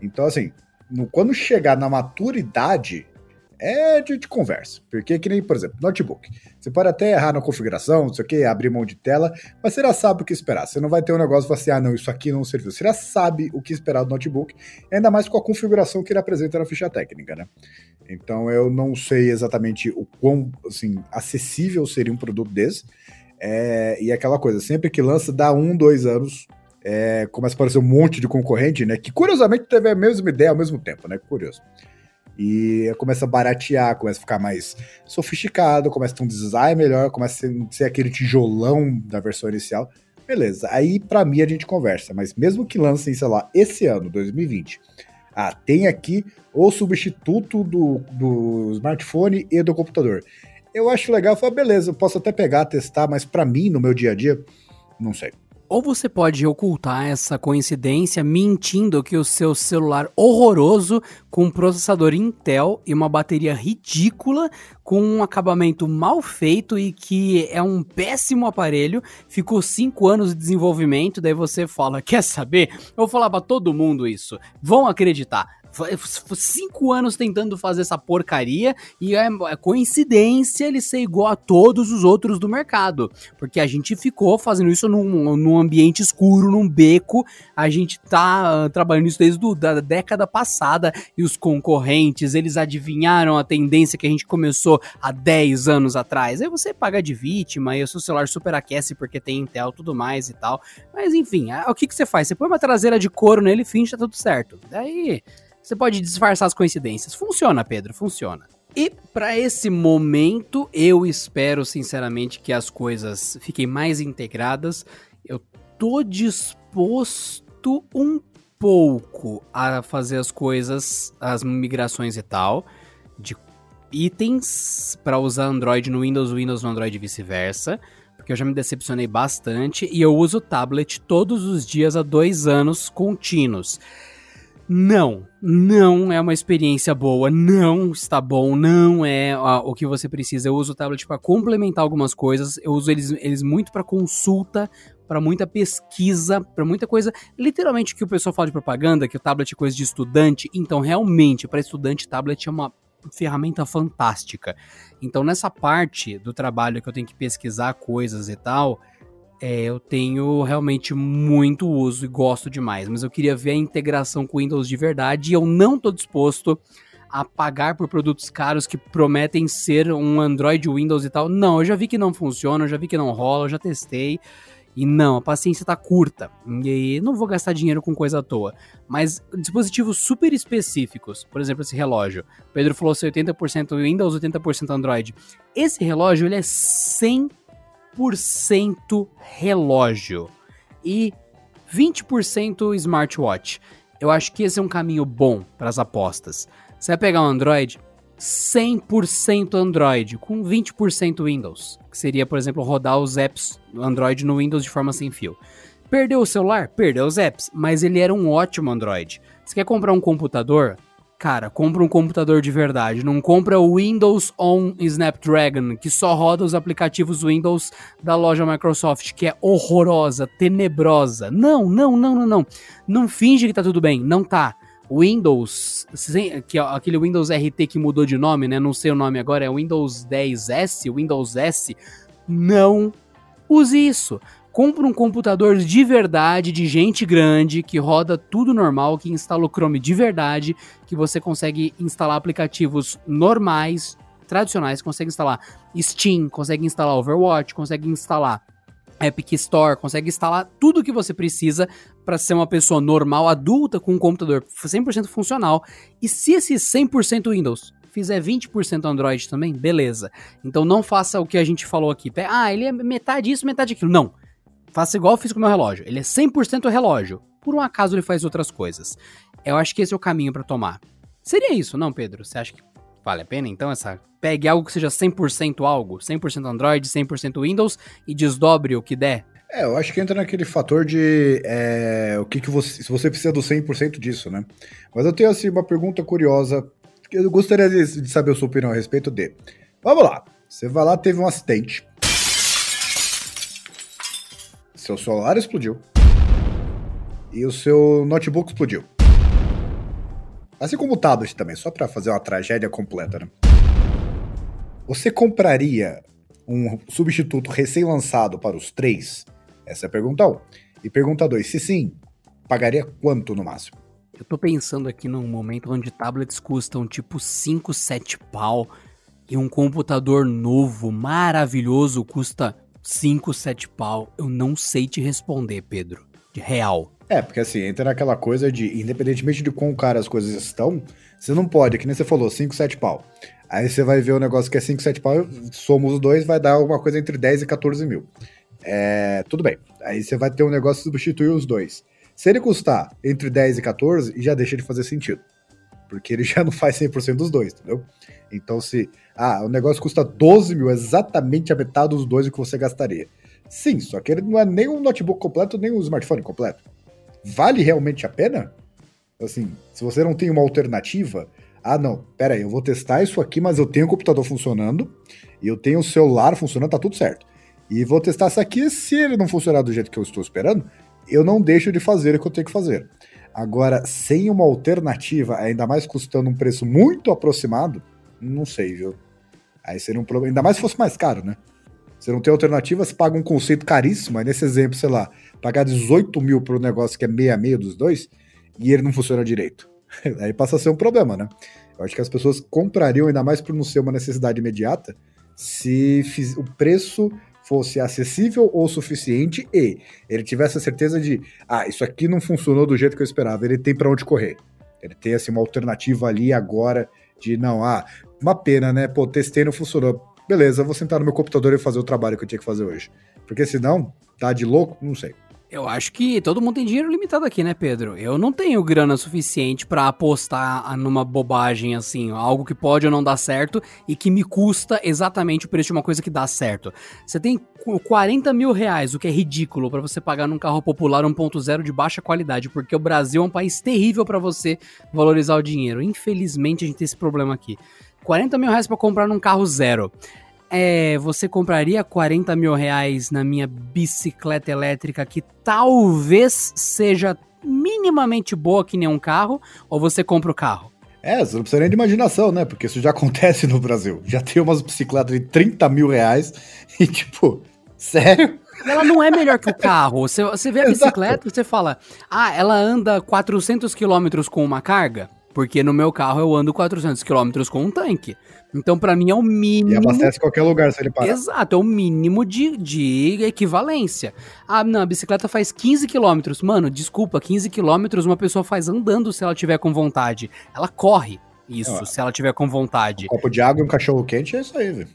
Então, assim, no, quando chegar na maturidade, é de, de, conversa. Porque, que nem, por exemplo, notebook. Você pode até errar na configuração, não sei o que, abrir mão de tela, mas você já sabe o que esperar. Você não vai ter um negócio assim, ah, não, isso aqui não serviu. Você já sabe o que esperar do notebook, ainda mais com a configuração que ele apresenta na ficha técnica, né? Então eu não sei exatamente o quão assim, acessível seria um produto desse. É, e é aquela coisa, sempre que lança, dá um, dois anos, é, começa a aparecer um monte de concorrente, né? Que curiosamente teve a mesma ideia ao mesmo tempo, né? Curioso. E começa a baratear, começa a ficar mais sofisticado, começa a ter um design melhor, começa a ser, aquele tijolão da versão inicial. Beleza, aí para mim a gente conversa, mas mesmo que lancem, sei lá, esse ano, 2020, ah, tem aqui o substituto do, do smartphone e do computador. Eu acho legal, eu falo, beleza, eu posso até pegar, testar, mas para mim, no meu dia a dia, não sei. Ou você pode ocultar essa coincidência mentindo que o seu celular horroroso, com um processador Intel e uma bateria ridícula, com um acabamento mal feito e que é um péssimo aparelho, ficou 5 anos de desenvolvimento, daí você fala, quer saber? Eu vou falar pra todo mundo isso, vão acreditar cinco anos tentando fazer essa porcaria e é, é coincidência ele ser igual a todos os outros do mercado. Porque a gente ficou fazendo isso num, num ambiente escuro, num beco. A gente tá uh, trabalhando isso desde a da década passada e os concorrentes, eles adivinharam a tendência que a gente começou há 10 anos atrás. Aí você paga de vítima e o seu celular superaquece porque tem Intel tudo mais e tal. Mas enfim, o que, que você faz? Você põe uma traseira de couro nele e finge tá tudo certo. Daí você pode disfarçar as coincidências. Funciona, Pedro, funciona. E para esse momento, eu espero sinceramente que as coisas fiquem mais integradas. Eu tô disposto um pouco a fazer as coisas, as migrações e tal, de itens para usar Android no Windows, Windows no Android e vice-versa, porque eu já me decepcionei bastante e eu uso tablet todos os dias há dois anos contínuos. Não, não é uma experiência boa, não está bom, não é a, o que você precisa. Eu uso o tablet para complementar algumas coisas, eu uso eles, eles muito para consulta, para muita pesquisa, para muita coisa. Literalmente que o pessoal fala de propaganda, que o tablet é coisa de estudante, então realmente para estudante tablet é uma ferramenta fantástica. Então nessa parte do trabalho que eu tenho que pesquisar coisas e tal, é, eu tenho realmente muito uso e gosto demais, mas eu queria ver a integração com Windows de verdade e eu não estou disposto a pagar por produtos caros que prometem ser um Android Windows e tal. Não, eu já vi que não funciona, eu já vi que não rola, eu já testei. E não, a paciência tá curta. E não vou gastar dinheiro com coisa à toa. Mas dispositivos super específicos, por exemplo, esse relógio. O Pedro falou ser 80% Windows, 80% Android. Esse relógio, ele é 100 80% relógio e 20% smartwatch. Eu acho que esse é um caminho bom para as apostas. Você vai pegar um Android, 100% Android, com 20% Windows, que seria, por exemplo, rodar os apps do Android no Windows de forma sem fio. Perdeu o celular? Perdeu os apps, mas ele era um ótimo Android. Você quer comprar um computador? Cara, compra um computador de verdade. Não compra o Windows On Snapdragon, que só roda os aplicativos Windows da loja Microsoft, que é horrorosa, tenebrosa. Não, não, não, não, não. Não finge que tá tudo bem. Não tá. Windows, que é aquele Windows RT que mudou de nome, né? Não sei o nome agora, é Windows 10S, Windows S. Não use isso. Compra um computador de verdade, de gente grande, que roda tudo normal, que instala o Chrome de verdade, que você consegue instalar aplicativos normais, tradicionais, consegue instalar Steam, consegue instalar Overwatch, consegue instalar Epic Store, consegue instalar tudo o que você precisa para ser uma pessoa normal, adulta, com um computador 100% funcional. E se esse 100% Windows fizer 20% Android também, beleza. Então não faça o que a gente falou aqui. Ah, ele é metade isso, metade aquilo. Não. Faça igual eu fiz com o meu relógio. Ele é 100% relógio. Por um acaso ele faz outras coisas. Eu acho que esse é o caminho para tomar. Seria isso, não, Pedro? Você acha que vale a pena então essa pegue algo que seja 100% algo, 100% Android, 100% Windows e desdobre o que der? É, eu acho que entra naquele fator de é, o que, que você. Se você precisa do 100% disso, né? Mas eu tenho assim uma pergunta curiosa. Eu gostaria de, de saber a sua opinião a respeito de. Vamos lá. Você vai lá, teve um acidente. Seu celular explodiu. E o seu notebook explodiu. Assim como o tablet também, só para fazer uma tragédia completa, né? Você compraria um substituto recém-lançado para os três? Essa é a pergunta 1. Um. E pergunta 2, se sim, pagaria quanto no máximo? Eu tô pensando aqui num momento onde tablets custam tipo 5, 7 pau e um computador novo, maravilhoso, custa 5, 7 pau. Eu não sei te responder, Pedro. De real. É, porque assim, entra naquela coisa de, independentemente de quão cara as coisas estão, você não pode, que nem você falou, 5, 7 pau. Aí você vai ver o negócio que é 5, 7 pau, somos os dois, vai dar alguma coisa entre 10 e 14 mil. É, tudo bem. Aí você vai ter um negócio que substituir os dois. Se ele custar entre 10 e 14, já deixa de fazer sentido. Porque ele já não faz 100% dos dois, entendeu? Então, se ah, o negócio custa 12 mil, exatamente a metade dos dois o que você gastaria. Sim, só que ele não é nem um notebook completo, nem um smartphone completo. Vale realmente a pena? Assim, se você não tem uma alternativa, ah, não, pera aí, eu vou testar isso aqui, mas eu tenho o computador funcionando, e eu tenho o celular funcionando, tá tudo certo. E vou testar isso aqui, se ele não funcionar do jeito que eu estou esperando, eu não deixo de fazer o que eu tenho que fazer. Agora, sem uma alternativa, ainda mais custando um preço muito aproximado, não sei, viu? Aí seria um problema. Ainda mais se fosse mais caro, né? Você não tem alternativa, você paga um conceito caríssimo. Aí nesse exemplo, sei lá, pagar 18 mil para um negócio que é meia meia dos dois e ele não funciona direito. Aí passa a ser um problema, né? Eu acho que as pessoas comprariam, ainda mais por não ser uma necessidade imediata, se o preço fosse acessível ou suficiente e ele tivesse a certeza de, ah, isso aqui não funcionou do jeito que eu esperava, ele tem para onde correr. Ele tem assim uma alternativa ali agora de não, ah, uma pena, né? Pô, testei não funcionou. Beleza, vou sentar no meu computador e fazer o trabalho que eu tinha que fazer hoje. Porque senão, tá de louco, não sei. Eu acho que todo mundo tem dinheiro limitado aqui, né, Pedro? Eu não tenho grana suficiente para apostar numa bobagem assim, algo que pode ou não dar certo e que me custa exatamente o preço de uma coisa que dá certo. Você tem 40 mil reais, o que é ridículo para você pagar num carro popular 1.0 de baixa qualidade, porque o Brasil é um país terrível para você valorizar o dinheiro. Infelizmente a gente tem esse problema aqui. 40 mil reais pra comprar num carro zero é, você compraria 40 mil reais na minha bicicleta elétrica que talvez seja minimamente boa que nem um carro, ou você compra o carro? É, você não precisa nem de imaginação, né? Porque isso já acontece no Brasil. Já tem umas bicicletas de 30 mil reais e, tipo, sério? Ela não é melhor que o carro. Você, você vê a bicicleta e você fala, ah, ela anda 400 quilômetros com uma carga? Porque no meu carro eu ando 400 km com um tanque. Então, para mim, é o mínimo. E abastece qualquer lugar se ele parar. Exato, é o mínimo de, de equivalência. Ah, não, a bicicleta faz 15 km. Mano, desculpa, 15 km uma pessoa faz andando se ela tiver com vontade. Ela corre isso, se ela tiver com vontade. Um copo de água e um cachorro quente é isso aí, velho.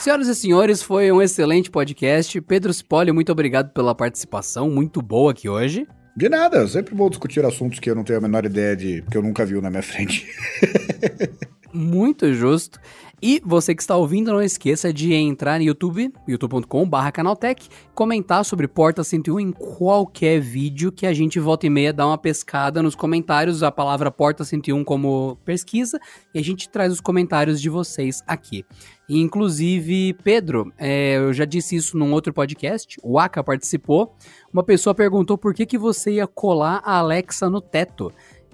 Senhoras e senhores, foi um excelente podcast. Pedro Spoli, muito obrigado pela participação, muito boa aqui hoje. De nada, eu sempre vou discutir assuntos que eu não tenho a menor ideia de, que eu nunca vi na minha frente. muito justo. E você que está ouvindo, não esqueça de entrar no YouTube, youtube.com.br canaltech, comentar sobre Porta 101 em qualquer vídeo que a gente volta e meia dá uma pescada nos comentários, a palavra Porta 101 como pesquisa, e a gente traz os comentários de vocês aqui. Inclusive, Pedro, é, eu já disse isso num outro podcast, o Aka participou, uma pessoa perguntou por que, que você ia colar a Alexa no teto.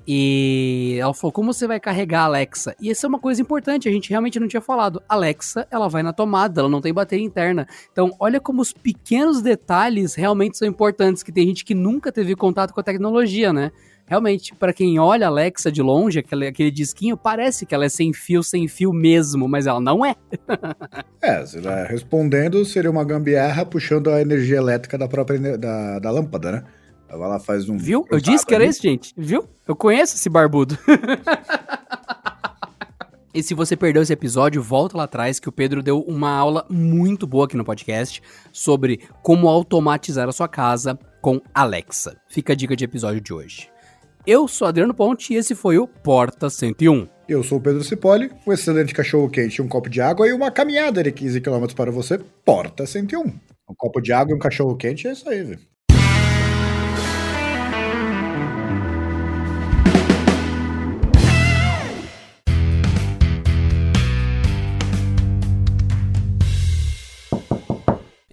E ela falou: como você vai carregar a Alexa? E essa é uma coisa importante, a gente realmente não tinha falado. Alexa, ela vai na tomada, ela não tem bateria interna. Então, olha como os pequenos detalhes realmente são importantes, que tem gente que nunca teve contato com a tecnologia, né? Realmente, para quem olha a Alexa de longe, aquele, aquele disquinho, parece que ela é sem fio, sem fio mesmo, mas ela não é. é, respondendo, seria uma gambiarra puxando a energia elétrica da própria da, da lâmpada, né? Ela lá faz um. Viu? Eu disse que era esse, gente. Viu? Eu conheço esse barbudo. E se você perdeu esse episódio, volta lá atrás que o Pedro deu uma aula muito boa aqui no podcast sobre como automatizar a sua casa com Alexa. Fica a dica de episódio de hoje. Eu sou Adriano Ponte e esse foi o Porta 101. Eu sou o Pedro Cipoli, um excelente cachorro quente, um copo de água e uma caminhada de 15 km para você, Porta 101. Um copo de água e um cachorro quente é isso aí, velho.